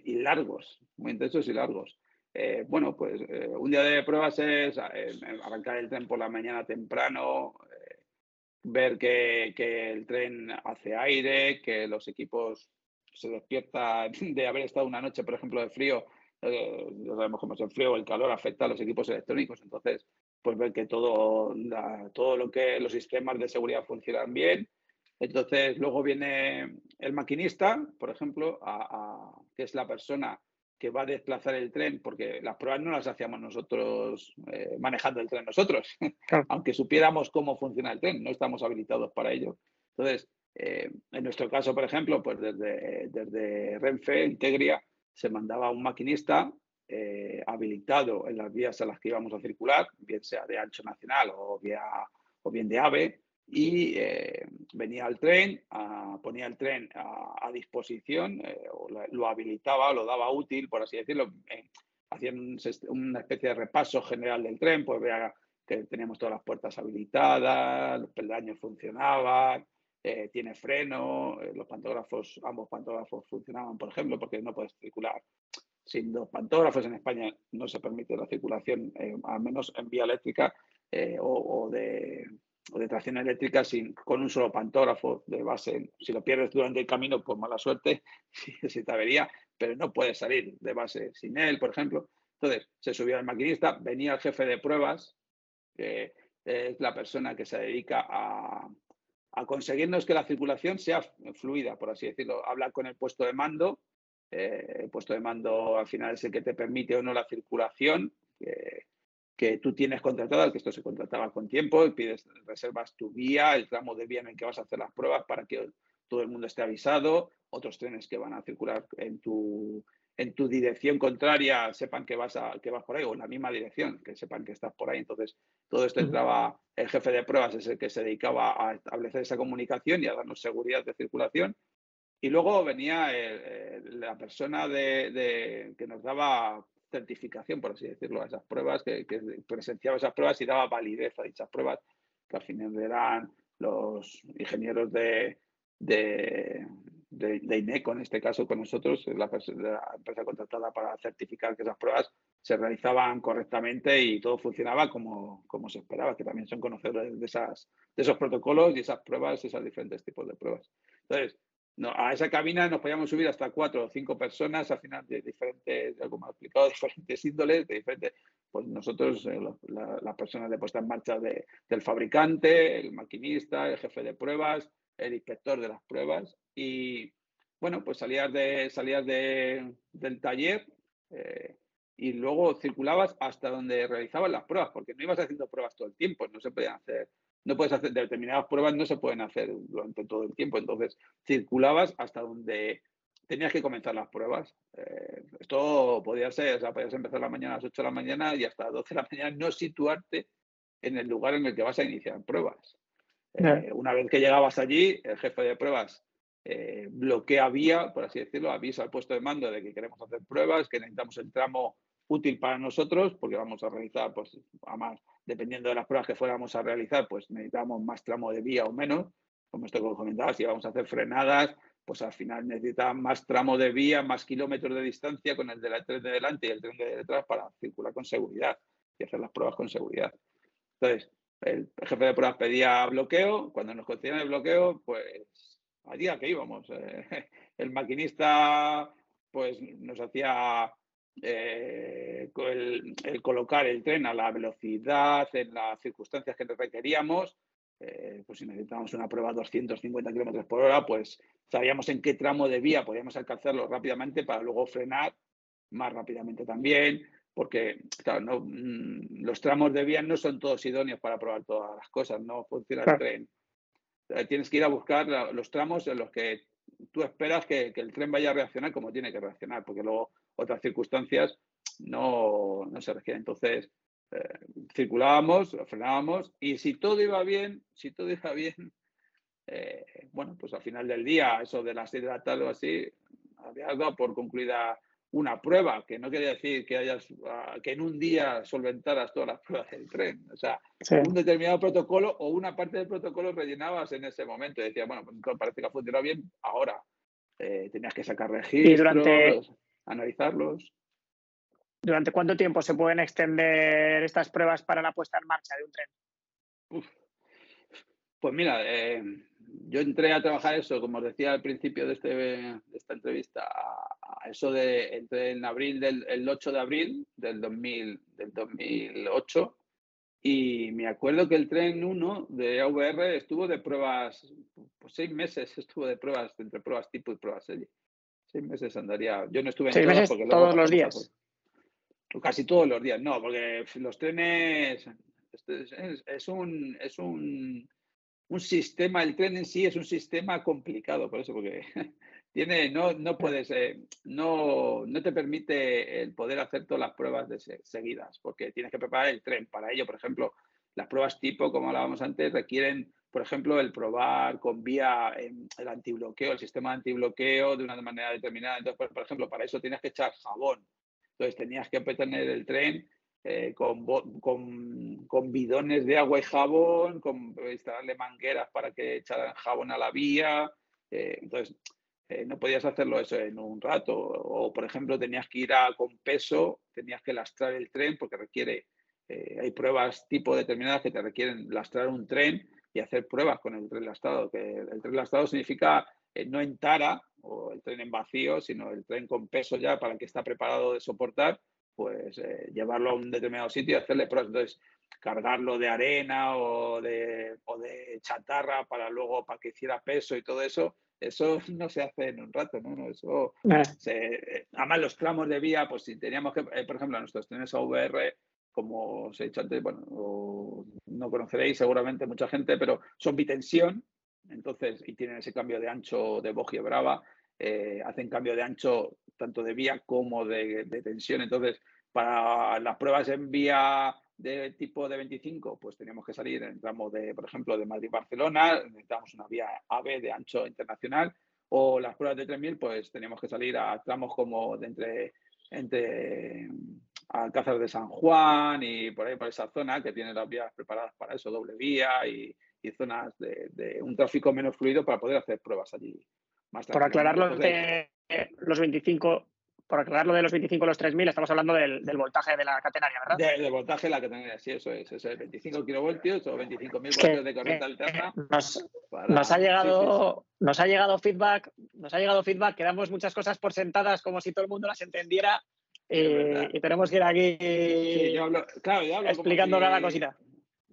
largos, muy intensos y largos. Eh, bueno, pues eh, un día de pruebas es arrancar el tren por la mañana temprano, ver que, que, el tren hace aire, que los equipos se despiertan de haber estado una noche, por ejemplo, de frío. ya sabemos cómo es el frío, el calor afecta a los equipos electrónicos, entonces pues ver que todo, todo lo que los sistemas de seguridad funcionan bien, entonces, luego viene el maquinista, por ejemplo, que es la persona que va a desplazar el tren, porque las pruebas no las hacíamos nosotros eh, manejando el tren nosotros, aunque supiéramos cómo funciona el tren, no estamos habilitados para ello. Entonces, eh, en nuestro caso, por ejemplo, pues desde, desde Renfe, Integria, se mandaba un maquinista eh, habilitado en las vías a las que íbamos a circular, bien sea de ancho nacional o, bien de AVE, y eh, venía al tren, ponía el tren a, disposición, eh, o lo habilitaba, lo daba útil, por así decirlo, eh, hacían una especie de repaso general del tren, pues vea que teníamos todas las puertas habilitadas, los peldaños funcionaban, tiene freno, los pantógrafos, ambos pantógrafos funcionaban, por ejemplo, porque no puedes circular sin dos pantógrafos. En España no se permite la circulación, al menos en vía eléctrica o de o de tracción eléctrica sin, con un solo pantógrafo de base. Si lo pierdes durante el camino, pues mala suerte, si te avería, pero no puedes salir de base sin él, por ejemplo. Entonces, se subió el maquinista, venía el jefe de pruebas, que es la persona que se dedica a, a conseguirnos que la circulación sea fluida, por así decirlo. Habla con el puesto de mando, eh, el puesto de mando al final es el que te permite o no la circulación, que tú tienes contratado, que esto se contrataba con tiempo, y pides, reservas tu vía, el tramo de vía en el que vas a hacer las pruebas para que todo el mundo esté avisado, otros trenes que van a circular en tu, en tu dirección contraria sepan que vas, a, que vas por ahí, o en la misma dirección, que sepan que estás por ahí. Entonces, todo esto entraba, el jefe de pruebas es el que se dedicaba a establecer esa comunicación y a darnos seguridad de circulación. Y luego venía la persona de, que nos daba certificación, por así decirlo, a esas pruebas, que, presenciaba esas pruebas y daba validez a dichas pruebas, que al final eran los ingenieros de, de, de, INECO, en este caso con nosotros, la, la, empresa contratada para certificar que esas pruebas se realizaban correctamente y todo funcionaba como, como se esperaba, que también son conocedores de, esas, de esos protocolos y esas pruebas, esos diferentes tipos de pruebas. Entonces, no, a esa cabina nos podíamos subir hasta cuatro o cinco personas, al final de diferentes, como he explicado, diferentes índoles, de diferentes, pues nosotros, eh, las personas de puesta en marcha del fabricante, el maquinista, el jefe de pruebas, el inspector de las pruebas y, bueno, pues salías, de, salías de, del taller eh, y luego circulabas hasta donde realizaban las pruebas, porque no ibas haciendo pruebas todo el tiempo, no se podían hacer no puedes hacer determinadas pruebas, no se pueden hacer durante todo el tiempo. Entonces, circulabas hasta donde tenías que comenzar las pruebas. Eh, esto podía ser, o sea, podías empezar la mañana a las 8 de la mañana y hasta las 12 de la mañana no situarte en el lugar en el que vas a iniciar pruebas. Eh, una vez que llegabas allí, el jefe de pruebas eh, bloquea vía, por así decirlo, avisa al puesto de mando de que queremos hacer pruebas, que necesitamos el tramo útil para nosotros, porque vamos a realizar, pues, además, dependiendo de las pruebas que fuéramos a realizar, pues necesitamos más tramo de vía o menos. Como esto que comentaba, si vamos a hacer frenadas, pues al final necesita más tramo de vía, más kilómetros de distancia con el del tren de delante y el tren de detrás para circular con seguridad y hacer las pruebas con seguridad. Entonces, el jefe de pruebas pedía bloqueo, cuando nos concedían el bloqueo, pues allí a que íbamos. Eh, el maquinista pues nos hacía eh, el, colocar el tren a la velocidad, en las circunstancias que requeríamos. Eh, pues si necesitábamos una prueba a 250 kilómetros por hora, pues sabíamos en qué tramo de vía podíamos alcanzarlo rápidamente para luego frenar más rápidamente también, porque claro, mm, los tramos de vía no son todos idóneos para probar todas las cosas, no funciona el tren. Tienes que ir a buscar los tramos en los que tú esperas que, el tren vaya a reaccionar como tiene que reaccionar, porque luego otras circunstancias no, se requieren. Entonces, eh, circulábamos, frenábamos y si todo iba bien, si todo iba bien, eh, bueno, pues al final del día, eso de las 6 de la tarde o así, había dado por concluida una prueba, que no quiere decir que hayas ah, que en un día solventaras todas las pruebas del tren. O sea, un determinado protocolo o una parte del protocolo rellenabas en ese momento. Y decías, bueno, pues parece que ha funcionado bien ahora. Eh, tenías que sacar registros, analizarlos. ¿Durante cuánto tiempo se pueden extender estas pruebas para la puesta en marcha de un tren? Pues mira, eh, yo entré a trabajar eso, como os decía al principio de, este, de esta entrevista, a, eso de entré en abril del el 8 de abril del, 2000, del 2008 y me acuerdo que el tren 1 de AVR estuvo de pruebas, pues seis meses estuvo de pruebas, entre pruebas tipo y pruebas serie. Seis meses andaría. Yo no estuve en ¿Seis meses porque todos los días. casi todos los días, no, porque los trenes es un, es un un sistema, el tren en sí es un sistema complicado, por eso, porque tiene, no, no puedes, eh, no, no te permite el poder hacer todas las pruebas de seguidas, porque tienes que preparar el tren. Para ello, por ejemplo, las pruebas tipo, como hablábamos antes, requieren, por ejemplo, el probar con vía el antibloqueo, el sistema de antibloqueo de una manera determinada. Entonces, por, ejemplo, para eso tienes que echar jabón. Entonces, tenías que tener el tren eh, con, con, bidones de agua y jabón, con instalarle mangueras para que echaran jabón a la vía. Eh, entonces, eh, no podías hacerlo eso en un rato. O, por ejemplo, tenías que ir a, con peso, tenías que lastrar el tren porque requiere, hay pruebas tipo determinadas que te requieren lastrar un tren y hacer pruebas con el tren lastrado. Que el tren lastrado significa no en tara o el tren en vacío, sino el tren con peso ya para el que está preparado de soportar pues eh, llevarlo a un determinado sitio y hacerle pruebas. Entonces, cargarlo de arena o de, o de chatarra para luego, para que hiciera peso y todo eso, eso no se hace en un rato, ¿no? Eso eh. se, además los tramos de vía, pues si teníamos que, eh, por ejemplo, nuestros trenes AVR, como os he dicho antes, bueno, no conoceréis seguramente mucha gente, pero son bitensión, entonces, y tienen ese cambio de ancho de bogie brava, hacen cambio de ancho tanto de vía como de, tensión. Entonces, para las pruebas en vía de tipo de 25, pues teníamos que salir en tramo de, por ejemplo, de Madrid-Barcelona, necesitamos una vía AB de ancho internacional, o las pruebas de 3000, pues teníamos que salir a tramos como de entre Alcázar de San Juan y por ahí, por esa zona que tiene las vías preparadas para eso, doble vía y, zonas de, un tráfico menos fluido para poder hacer pruebas allí. Más por aclararlo, de, los 25, por aclararlo de los 25 a los 3000, estamos hablando del, voltaje de la catenaria, ¿verdad? del voltaje de la catenaria, sí, eso es. Eso es 25 kilovoltios o 25.000 voltios de corriente alterna. Nos, ha llegado, nos ha llegado feedback, nos ha llegado feedback que damos muchas cosas por sentadas como si todo el mundo las entendiera eh, y tenemos que ir aquí explicando cada cosita.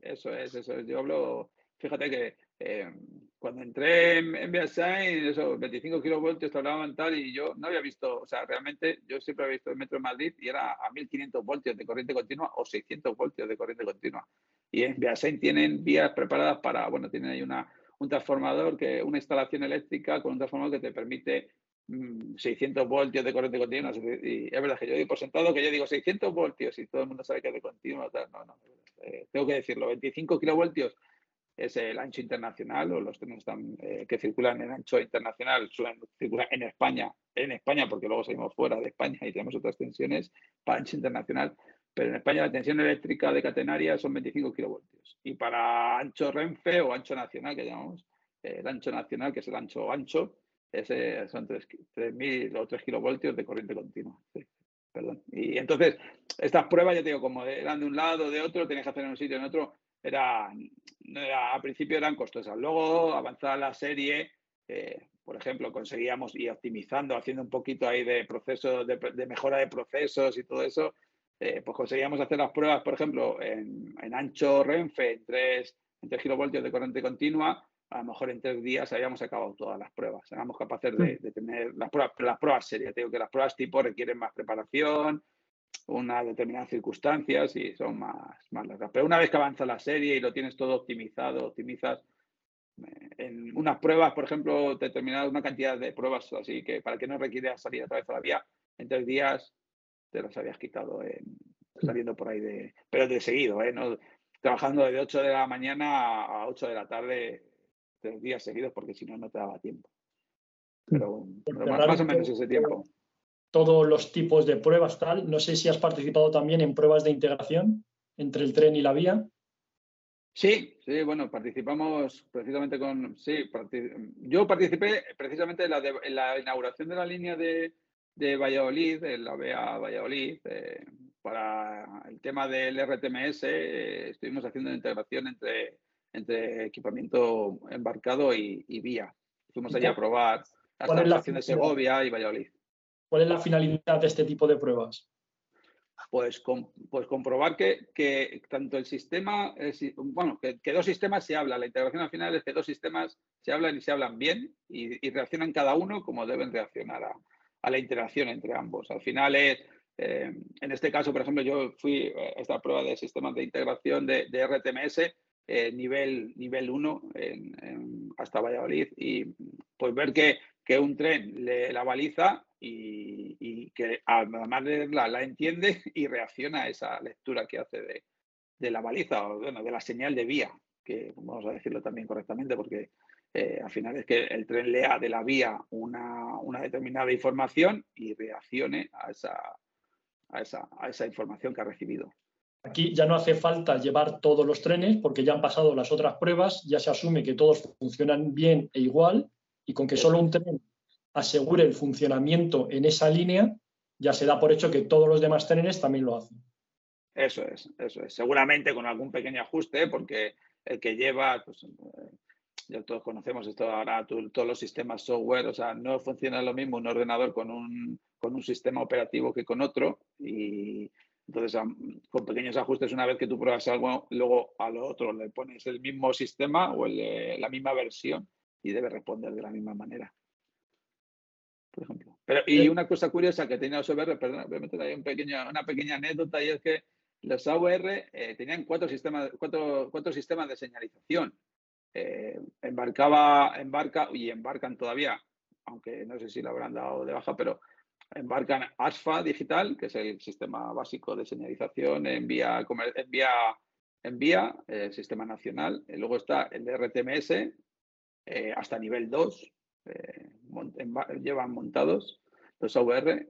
Eso es, eso es. Yo hablo, fíjate que eh, cuando entré en, en esos 25 kilovoltios hablaban tal y yo no había visto, o sea, realmente yo siempre había visto el metro de Madrid y era a 1500 voltios de corriente continua o 600 voltios de corriente continua. Y en Beasain tienen vías preparadas para, bueno, tienen ahí una, un transformador, que una instalación eléctrica con un transformador que te permite 600 mm, voltios de corriente continua. Y es verdad que yo doy por sentado que yo digo 600 voltios y todo el mundo sabe que es de continua. No, no, eh, tengo que decirlo, 25 kilovoltios es el ancho internacional o los trenes eh, que circulan en ancho internacional suelen circular en España, en España porque luego salimos fuera de España y tenemos otras tensiones para ancho internacional, pero en España la tensión eléctrica de catenaria son 25 kilovoltios y para ancho Renfe o ancho nacional que llamamos, el ancho nacional que es el ancho ancho, ese son 3.000 o 3 kilovoltios de corriente continua. perdón. Y entonces, estas pruebas, ya te digo, como eran de un lado, de otro, tenías que hacer en un sitio, en otro, era, al principio eran costosas. Luego, avanzada la serie, eh, por ejemplo, conseguíamos ir optimizando, haciendo un poquito ahí de procesos, de, mejora de procesos y todo eso, eh, pues conseguíamos hacer las pruebas, por ejemplo, en, ancho Renfe, en 3, en kilovoltios de corriente continua, a lo mejor en tres días habíamos acabado todas las pruebas. Éramos capaces de, tener las pruebas, las pruebas serias. Te digo que las pruebas tipo requieren más preparación, unas determinadas circunstancias y son más, más largas. Pero una vez que avanza la serie y lo tienes todo optimizado, optimizas, eh, en unas pruebas, por ejemplo, determinadas una cantidad de pruebas así que para que no requiera salir a través de la vía, en tres días te las habías quitado saliendo por ahí de, pero de seguido, ¿eh? ¿no? trabajando de 8 de la mañana a 8 de la tarde, tres días seguidos, porque si no, no te daba tiempo. Pero, más, o menos ese tiempo. Todos los tipos de pruebas, tal. No sé si has participado también en pruebas de integración entre el tren y la vía. Sí, sí, bueno, participamos precisamente con. Sí, yo participé precisamente en la, en la, inauguración de la línea de, de Valladolid, en la vía Valladolid, eh, para el tema del RTMS. Eh, estuvimos haciendo una integración entre, entre equipamiento embarcado y, vía. Fuimos allí a probar las la de Segovia y Valladolid. ¿Cuál es la finalidad de este tipo de pruebas? Pues, pues comprobar que, que, tanto el sistema, bueno, que, dos sistemas se hablan. La integración al final es que dos sistemas se hablan y se hablan bien y, reaccionan cada uno como deben reaccionar a, la interacción entre ambos. Al final es, eh, en este caso, por ejemplo, yo fui a esta prueba de sistemas de integración de, de RTMS eh, nivel, nivel 1 hasta Valladolid y pues ver que, que un tren le la baliza y, y que además de la, la entiende y reacciona a esa lectura que hace de, de la baliza o bueno, de la señal de vía, que vamos a decirlo también correctamente porque eh, al final es que el tren lea de la vía una, una determinada información y reaccione a esa, a esa, a esa información que ha recibido. Aquí ya no hace falta llevar todos los trenes porque ya han pasado las otras pruebas, ya se asume que todos funcionan bien e igual y con que solo un tren asegure el funcionamiento en esa línea, ya se da por hecho que todos los demás trenes también lo hacen. Eso es, eso es. Seguramente con algún pequeño ajuste, porque el que lleva, pues, eh, ya todos conocemos esto ahora, todos los sistemas software, o sea, no funciona lo mismo un ordenador con un, con un sistema operativo que con otro y entonces, con pequeños ajustes, una vez que tú pruebas algo, luego al otro le pones el mismo sistema o la misma versión y debe responder de la misma manera. Por ejemplo. Pero, y una cosa curiosa que tenía los AVR, perdón, voy a meter ahí un pequeño, una pequeña anécdota, y es que los AVR eh, tenían cuatro sistemas, cuatro, cuatro sistemas de señalización. Eh, embarcaba, embarca y embarcan todavía, aunque no sé si lo habrán dado de baja, pero embarcan ASFA digital, que es el sistema básico de señalización en vía, en vía, eh, sistema nacional. Y luego está el RTMS eh, hasta nivel 2, eh, llevan montados los AVR.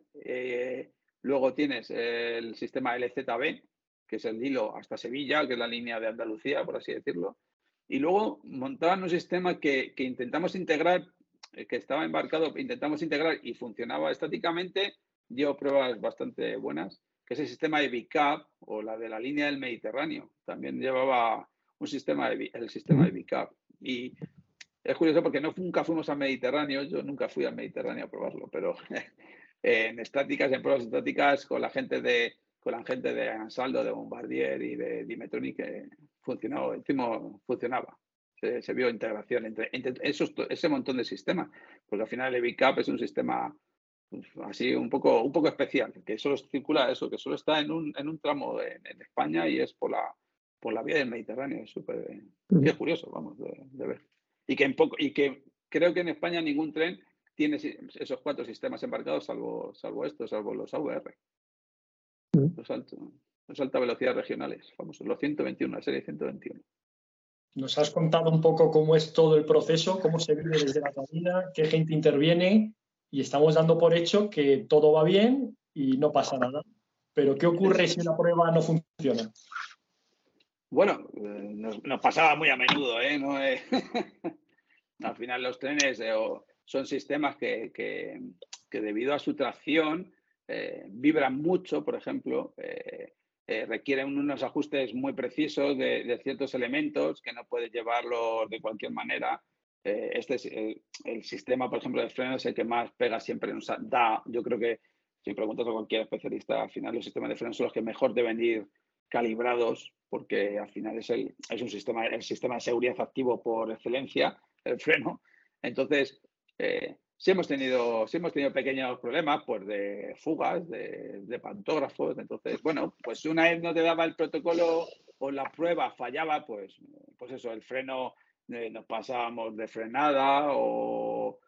luego tienes el sistema LZB, que es el hilo hasta Sevilla, que es la línea de Andalucía, por así decirlo. Y luego montaban un sistema que, que intentamos integrar que estaba embarcado, intentamos integrar y funcionaba estáticamente, dio pruebas bastante buenas, que es el sistema de BICAP o la de la línea del Mediterráneo. También llevaba un sistema de, el sistema de BICAP. Y es curioso porque no, nunca fuimos al Mediterráneo, yo nunca fui al Mediterráneo a probarlo, pero en estáticas, en pruebas estáticas con la gente de con la gente de Ansaldo, de Bombardier y de Dimetronic que funcionó, funcionaba se, vio integración entre, esos, ese montón de sistemas, porque al final el EBICAP es un sistema pues, así un poco, un poco especial, que solo circula eso, que solo está en un, en un tramo en, España y es por la, por la vía del Mediterráneo. Es súper curioso, vamos, de, ver. Y que, en poco, y que creo que en España ningún tren tiene esos cuatro sistemas embarcados, salvo, salvo estos, salvo los AVR. Los, los alta velocidad regionales, famosos, los 121, la serie 121. Nos has contado un poco cómo es todo el proceso, cómo se vive desde la cabina, qué gente interviene y estamos dando por hecho que todo va bien y no pasa nada. Pero ¿qué ocurre si una prueba no funciona? Bueno, eh, nos, pasaba muy a menudo, ¿eh? eh al final los trenes eh, son sistemas que, debido a su tracción vibran mucho, por ejemplo, eh, requieren unos ajustes muy precisos de, ciertos elementos que no puedes llevarlos de cualquier manera. eh, este es el, sistema, por ejemplo, de frenos el que más pega siempre nos da. Yo creo que si preguntas a cualquier especialista, al final los sistemas de frenos son los que mejor deben ir calibrados, porque al final es, el, es un sistema, el sistema de seguridad activo por excelencia, el freno. Entonces, eh, si hemos tenido, si hemos tenido pequeños problemas pues de fugas, de, pantógrafos. Entonces, bueno, pues una vez no te daba el protocolo o la prueba fallaba, pues, pues eso, el freno eh, nos pasábamos de frenada o,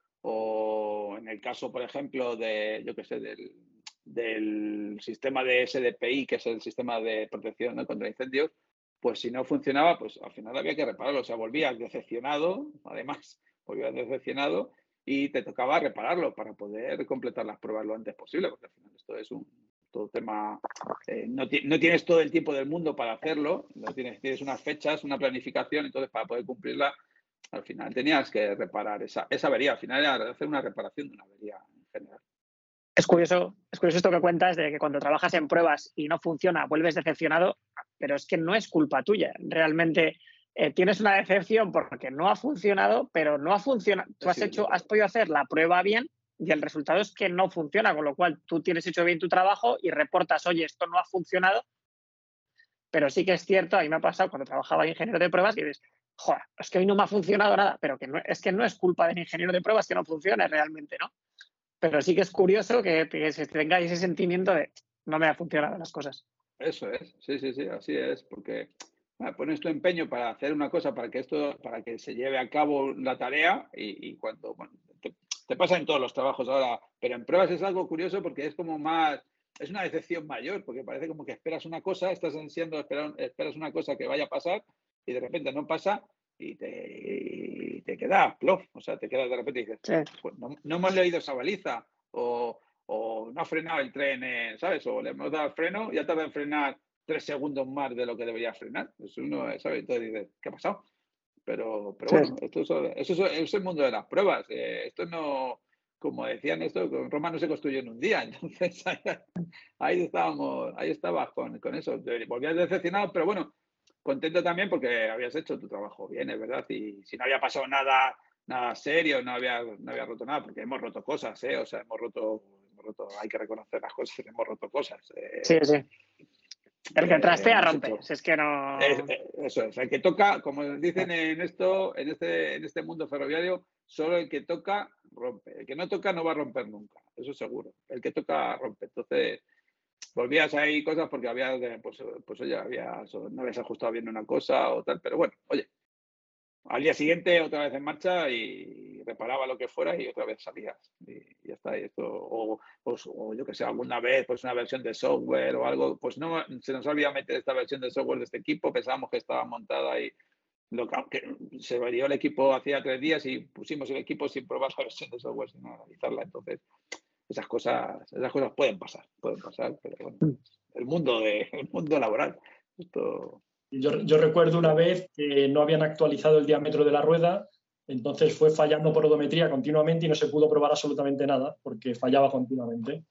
en el caso, por ejemplo, de, yo qué sé, del, del, sistema de SDPI, que es el sistema de protección contra incendios, pues si no funcionaba, pues al final había que repararlo. O sea, volvías decepcionado, además, volvías decepcionado y te tocaba repararlo para poder completar las pruebas lo antes posible, porque al final esto es un todo tema, eh, no, tienes todo el tiempo del mundo para hacerlo, no tienes, tienes unas fechas, una planificación, entonces para poder cumplirla, al final tenías que reparar esa, esa avería, al final era hacer una reparación de una avería en general. Es curioso, es curioso esto que cuentas de que cuando trabajas en pruebas y no funciona, vuelves decepcionado, pero es que no es culpa tuya. Realmente eh, tienes una decepción porque no ha funcionado, pero no ha funcionado. Tú has hecho, has podido hacer la prueba bien y el resultado es que no funciona, con lo cual tú tienes hecho bien tu trabajo y reportas, oye, esto no ha funcionado. Pero sí que es cierto, a mí me ha pasado cuando trabajaba de ingeniero de pruebas y dices, joder, es que hoy no me ha funcionado nada, pero que no, es que no es culpa del ingeniero de pruebas que no funcione realmente, ¿no? Pero sí que es curioso que, que se tenga ese sentimiento de no me ha funcionado las cosas. Eso es, sí, sí, sí, así es, porque pones tu empeño para hacer una cosa, para que esto, para que se lleve a cabo la tarea y, cuando, bueno, te, pasa en todos los trabajos ahora, pero en pruebas es algo curioso porque es como más, es una decepción mayor, porque parece como que esperas una cosa, estás ansiando, esperas, esperas una cosa que vaya a pasar y de repente no pasa y te, te queda plof, o sea, te quedas de repente y dices, pues no, no, hemos leído esa baliza o, o, no ha frenado el tren, ¿sabes? O le hemos dado freno, ya tarda en frenar tres segundos más de lo que debería frenar. Eso uno, ¿sabe? Entonces dice, ¿qué ha pasado? Pero, pero bueno, esto es, eso es, el mundo de las pruebas. Eh, esto no, como decían esto, con Roma no se construyó en un día. Entonces ahí, estábamos, ahí estabas con, con eso. Volvías decepcionado, pero bueno, contento también porque habías hecho tu trabajo bien, es verdad. Y si no había pasado nada, nada serio, no había, no había roto nada, porque hemos roto cosas, ¿eh? O sea, hemos roto, hemos roto, hay que reconocer las cosas, hemos roto cosas. Eh. sí, sí. El que trastea rompe, es que no. eso es, el que toca, como dicen en esto, en este, en este mundo ferroviario, solo el que toca rompe. El que no toca no va a romper nunca, eso seguro. El que toca rompe. Entonces, volvías ahí cosas porque había, pues, pues oye, había, no habías ajustado bien una cosa o tal, pero bueno, oye, al día siguiente otra vez en marcha y reparaba lo que fuera y otra vez salías. Y, ya está. esto, o, o, yo que sé, alguna vez pues una versión de software o algo, pues no se nos olvidó meter esta versión de software de este equipo, pensábamos que estaba montada y lo que, se varió el equipo hacía tres días y pusimos el equipo sin probar la versión de software, sin analizarla. Entonces, esas cosas, esas cosas pueden pasar, pueden pasar, pero bueno, mm. el mundo de, el mundo laboral. Esto, yo, recuerdo una vez que no habían actualizado el diámetro de la rueda, entonces fue fallando por odometría continuamente y no se pudo probar absolutamente nada porque fallaba continuamente.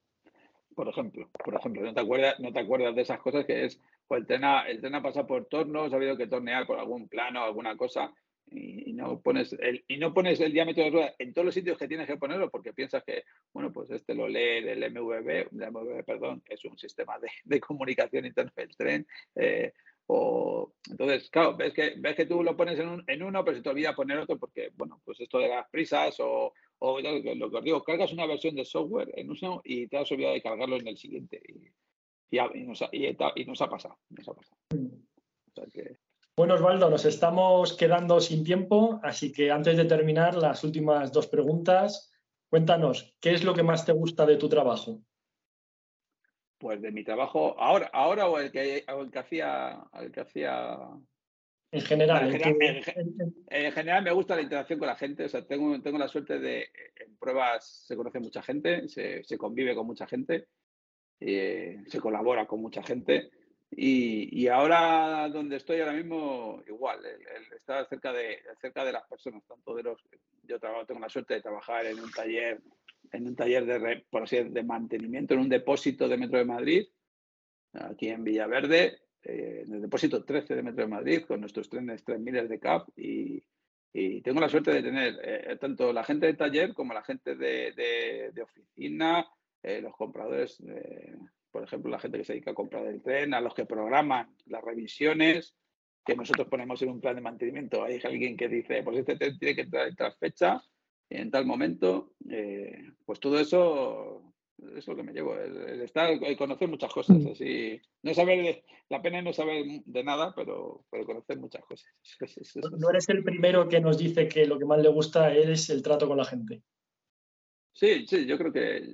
Por ejemplo, por ejemplo, ¿no te acuerdas, de esas cosas que es, pues el tren ha, el tren ha pasado por tornos, ha habido que tornear por algún plano, alguna cosa, y, no pones el, no pones el diámetro de rueda en todos los sitios que tienes que ponerlo porque piensas que, bueno, pues este lo lee del MVB, MVB, perdón, es un sistema de, comunicación interno del tren, eh, o, entonces, claro, ves que, ves que tú lo pones en, en, uno, pero se te olvida poner otro porque, bueno, pues esto de las prisas o, o lo que os digo, cargas una versión de software en uno y te has olvidado de cargarlo en el siguiente. Y, y, nos, ha, y, nos, ha, pasado. Nos ha pasado. Bueno, Osvaldo, nos estamos quedando sin tiempo, así que antes de terminar, las últimas dos preguntas. Cuéntanos, ¿qué es lo que más te gusta de tu trabajo? Pues de mi trabajo, ahora, ahora o el que, el que hacía, el que hacía. En general. En general, me gusta la interacción con la gente. O sea, tengo, tengo la suerte de en pruebas se conoce mucha gente, se, se convive con mucha gente, eh, se colabora con mucha gente. Y, y, ahora donde estoy ahora mismo, igual, el, estar cerca de, cerca de las personas, tanto de los. Yo trabajo, tengo la suerte de trabajar en un taller en un taller de, por así, de mantenimiento, en un depósito de Metro de Madrid, aquí en Villaverde, eh, en el depósito 13 de Metro de Madrid, con nuestros trenes 3000 de CAP y, y tengo la suerte de tener eh, tanto la gente de taller como la gente de, oficina, eh, los compradores, por ejemplo, la gente que se dedica a comprar el tren, a los que programan las revisiones que nosotros ponemos en un plan de mantenimiento. Hay alguien que dice, pues este tren tiene que entrar en tal fecha, en tal momento. pues todo eso es lo que me llevo, el, estar, el conocer muchas cosas, mm. así, no saber, la pena es no saber de nada, pero, pero conocer muchas cosas. no eres el primero que nos dice que lo que más le gusta es el trato con la gente. Sí, sí, yo creo que,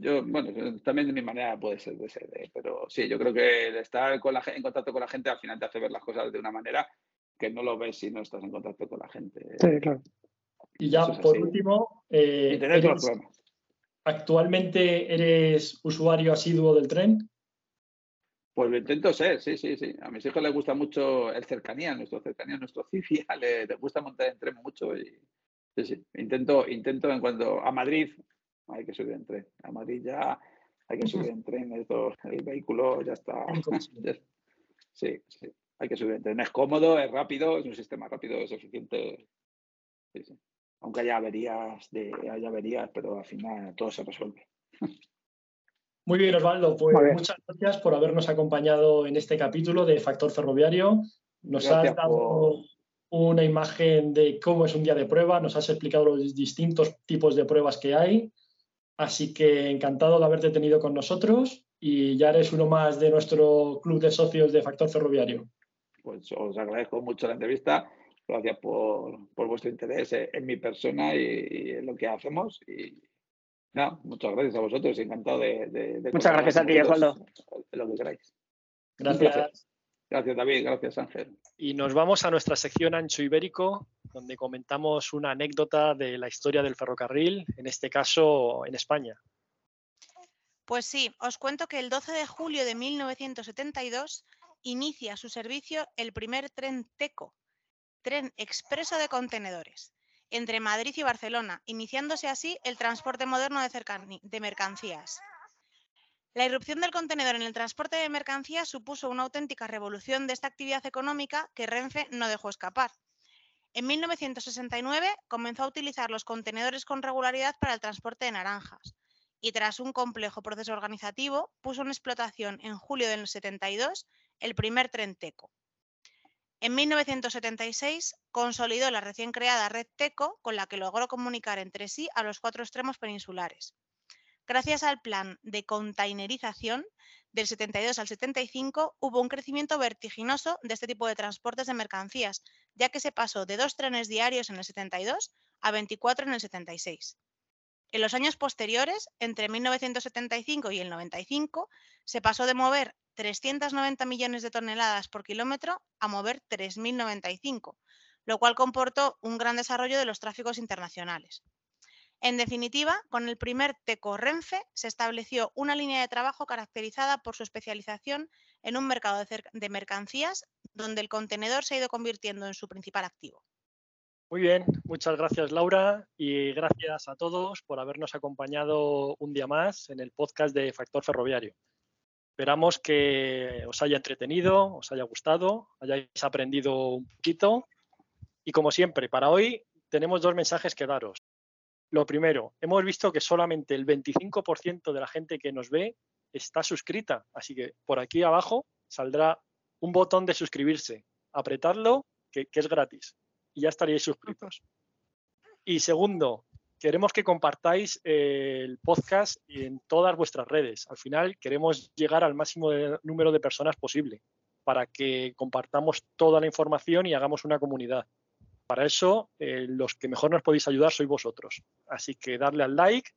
yo, bueno, también de mi manera puede ser de ser, ¿eh? pero sí, yo creo que el estar con la, en contacto con la gente al final te hace ver las cosas de una manera que no lo ves si no estás en contacto con la gente. Sí, claro. Y ya, por último, eh, tener eres, ¿Actualmente eres usuario asiduo del tren? Pues lo intento ser, sí, sí, sí. A mis hijos les gusta mucho el cercanía, nuestro cercanía, nuestro cifia, les, gusta montar en tren mucho y sí, sí. Intento, intento en cuanto a Madrid hay que subir en tren. A Madrid ya hay que subir en tren, el vehículo ya está. sí, sí, hay que subir en tren. Es cómodo, es rápido, es un sistema rápido, es eficiente. Sí, sí aunque haya averías, de, haya averías, pero al final todo se resuelve. Muy bien, Osvaldo, pues muchas gracias por habernos acompañado en este capítulo de Factor Ferroviario. Nos has dado una imagen de cómo es un día de prueba, nos has explicado los distintos tipos de pruebas que hay. Así que encantado de haberte tenido con nosotros y ya eres uno más de nuestro club de socios de Factor Ferroviario. Pues os agradezco mucho la entrevista Gracias por, vuestro interés en mi persona y, en lo que hacemos. Y nada, muchas gracias a vosotros. Encantado de. muchas gracias a ti, Osvaldo. Lo que queráis. Gracias. Gracias, David. Gracias, Ángel. Y nos vamos a nuestra sección Ancho Ibérico, donde comentamos una anécdota de la historia del ferrocarril, en este caso en España. Pues sí, os cuento que el 12 de julio de 1972 inicia su servicio el primer tren TECO, tren expreso de contenedores entre Madrid y Barcelona, iniciándose así el transporte moderno de, mercancías. La irrupción del contenedor en el transporte de mercancías supuso una auténtica revolución de esta actividad económica que Renfe no dejó escapar. En 1969 comenzó a utilizar los contenedores con regularidad para el transporte de naranjas y tras un complejo proceso organizativo puso en explotación en julio del 72 el primer tren teco. En 1976 consolidó la recién creada red TECO, con la que logró comunicar entre sí a los cuatro extremos peninsulares. Gracias al plan de containerización del 72 al 75 hubo un crecimiento vertiginoso de este tipo de transportes de mercancías, ya que se pasó de dos trenes diarios en el 72 a 24 en el 76. En los años posteriores, entre 1975 y el 95, se pasó de mover 390 millones de toneladas por kilómetro a mover 3.095, lo cual comportó un gran desarrollo de los tráficos internacionales. En definitiva, con el primer TECO Renfe se estableció una línea de trabajo caracterizada por su especialización en un mercado de mercancías donde el contenedor se ha ido convirtiendo en su principal activo. Muy bien, muchas gracias Laura y gracias a todos por habernos acompañado un día más en el podcast de Factor Ferroviario. Esperamos que os haya entretenido, os haya gustado, hayáis aprendido un poquito. Y como siempre, para hoy tenemos dos mensajes que daros. Lo primero, hemos visto que solamente el 25% de la gente que nos ve está suscrita, así que por aquí abajo saldrá un botón de suscribirse. Apretadlo, que, que es gratis, y ya estaríais suscritos. Y segundo, queremos que compartáis eh, el podcast en todas vuestras redes. Al final queremos llegar al máximo número de personas posible para que compartamos toda la información y hagamos una comunidad. Para eso, eh, los que mejor nos podéis ayudar sois vosotros. Así que darle al like,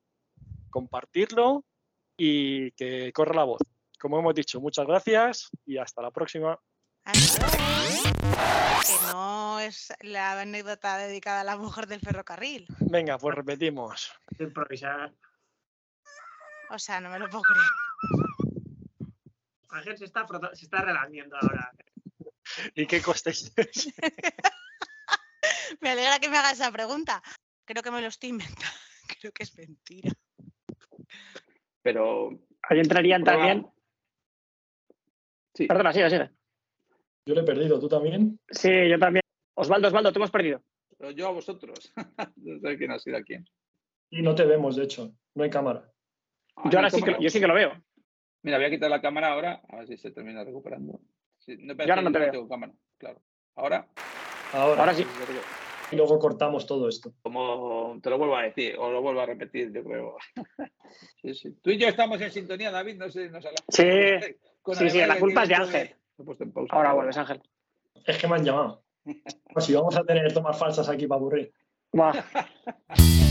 compartirlo y que corra la voz. Como hemos dicho, muchas gracias y hasta la próxima. Que no es la anécdota dedicada a la mujer del ferrocarril. Venga, pues repetimos. Improvisar. O sea, no me lo puedo creer. Ángel se está, se está relamiendo ahora. ¿Y qué costes? me alegra que me haga esa pregunta. Creo que me lo estoy inventando. Creo que es mentira. Pero. Ahí entrarían también. Sí. Perdona, sigue, sigue. Yo le he perdido, ¿tú también? Sí, yo también. Osvaldo, Osvaldo, te hemos perdido. pero yo a vosotros. no sé quién ha sido a quién. Y no te vemos, de hecho, no hay cámara. Ah, yo ahora sí que, yo sí que lo veo. Mira, voy a quitar la cámara ahora, a ver si se termina recuperando. no, yo ahora no te veo. cámara, claro. Ahora. Ahora, ahora sí. Y luego cortamos todo esto. Como te lo vuelvo a decir, o lo vuelvo a repetir, yo creo. sí, sí. Tú y yo estamos en sintonía, David, no sé, nos Sí, sí, sí, la culpa es de Ángel. Ahora vuelves, Ángel. Es que me han llamado. Pues si vamos a tener tomas falsas aquí para aburrir.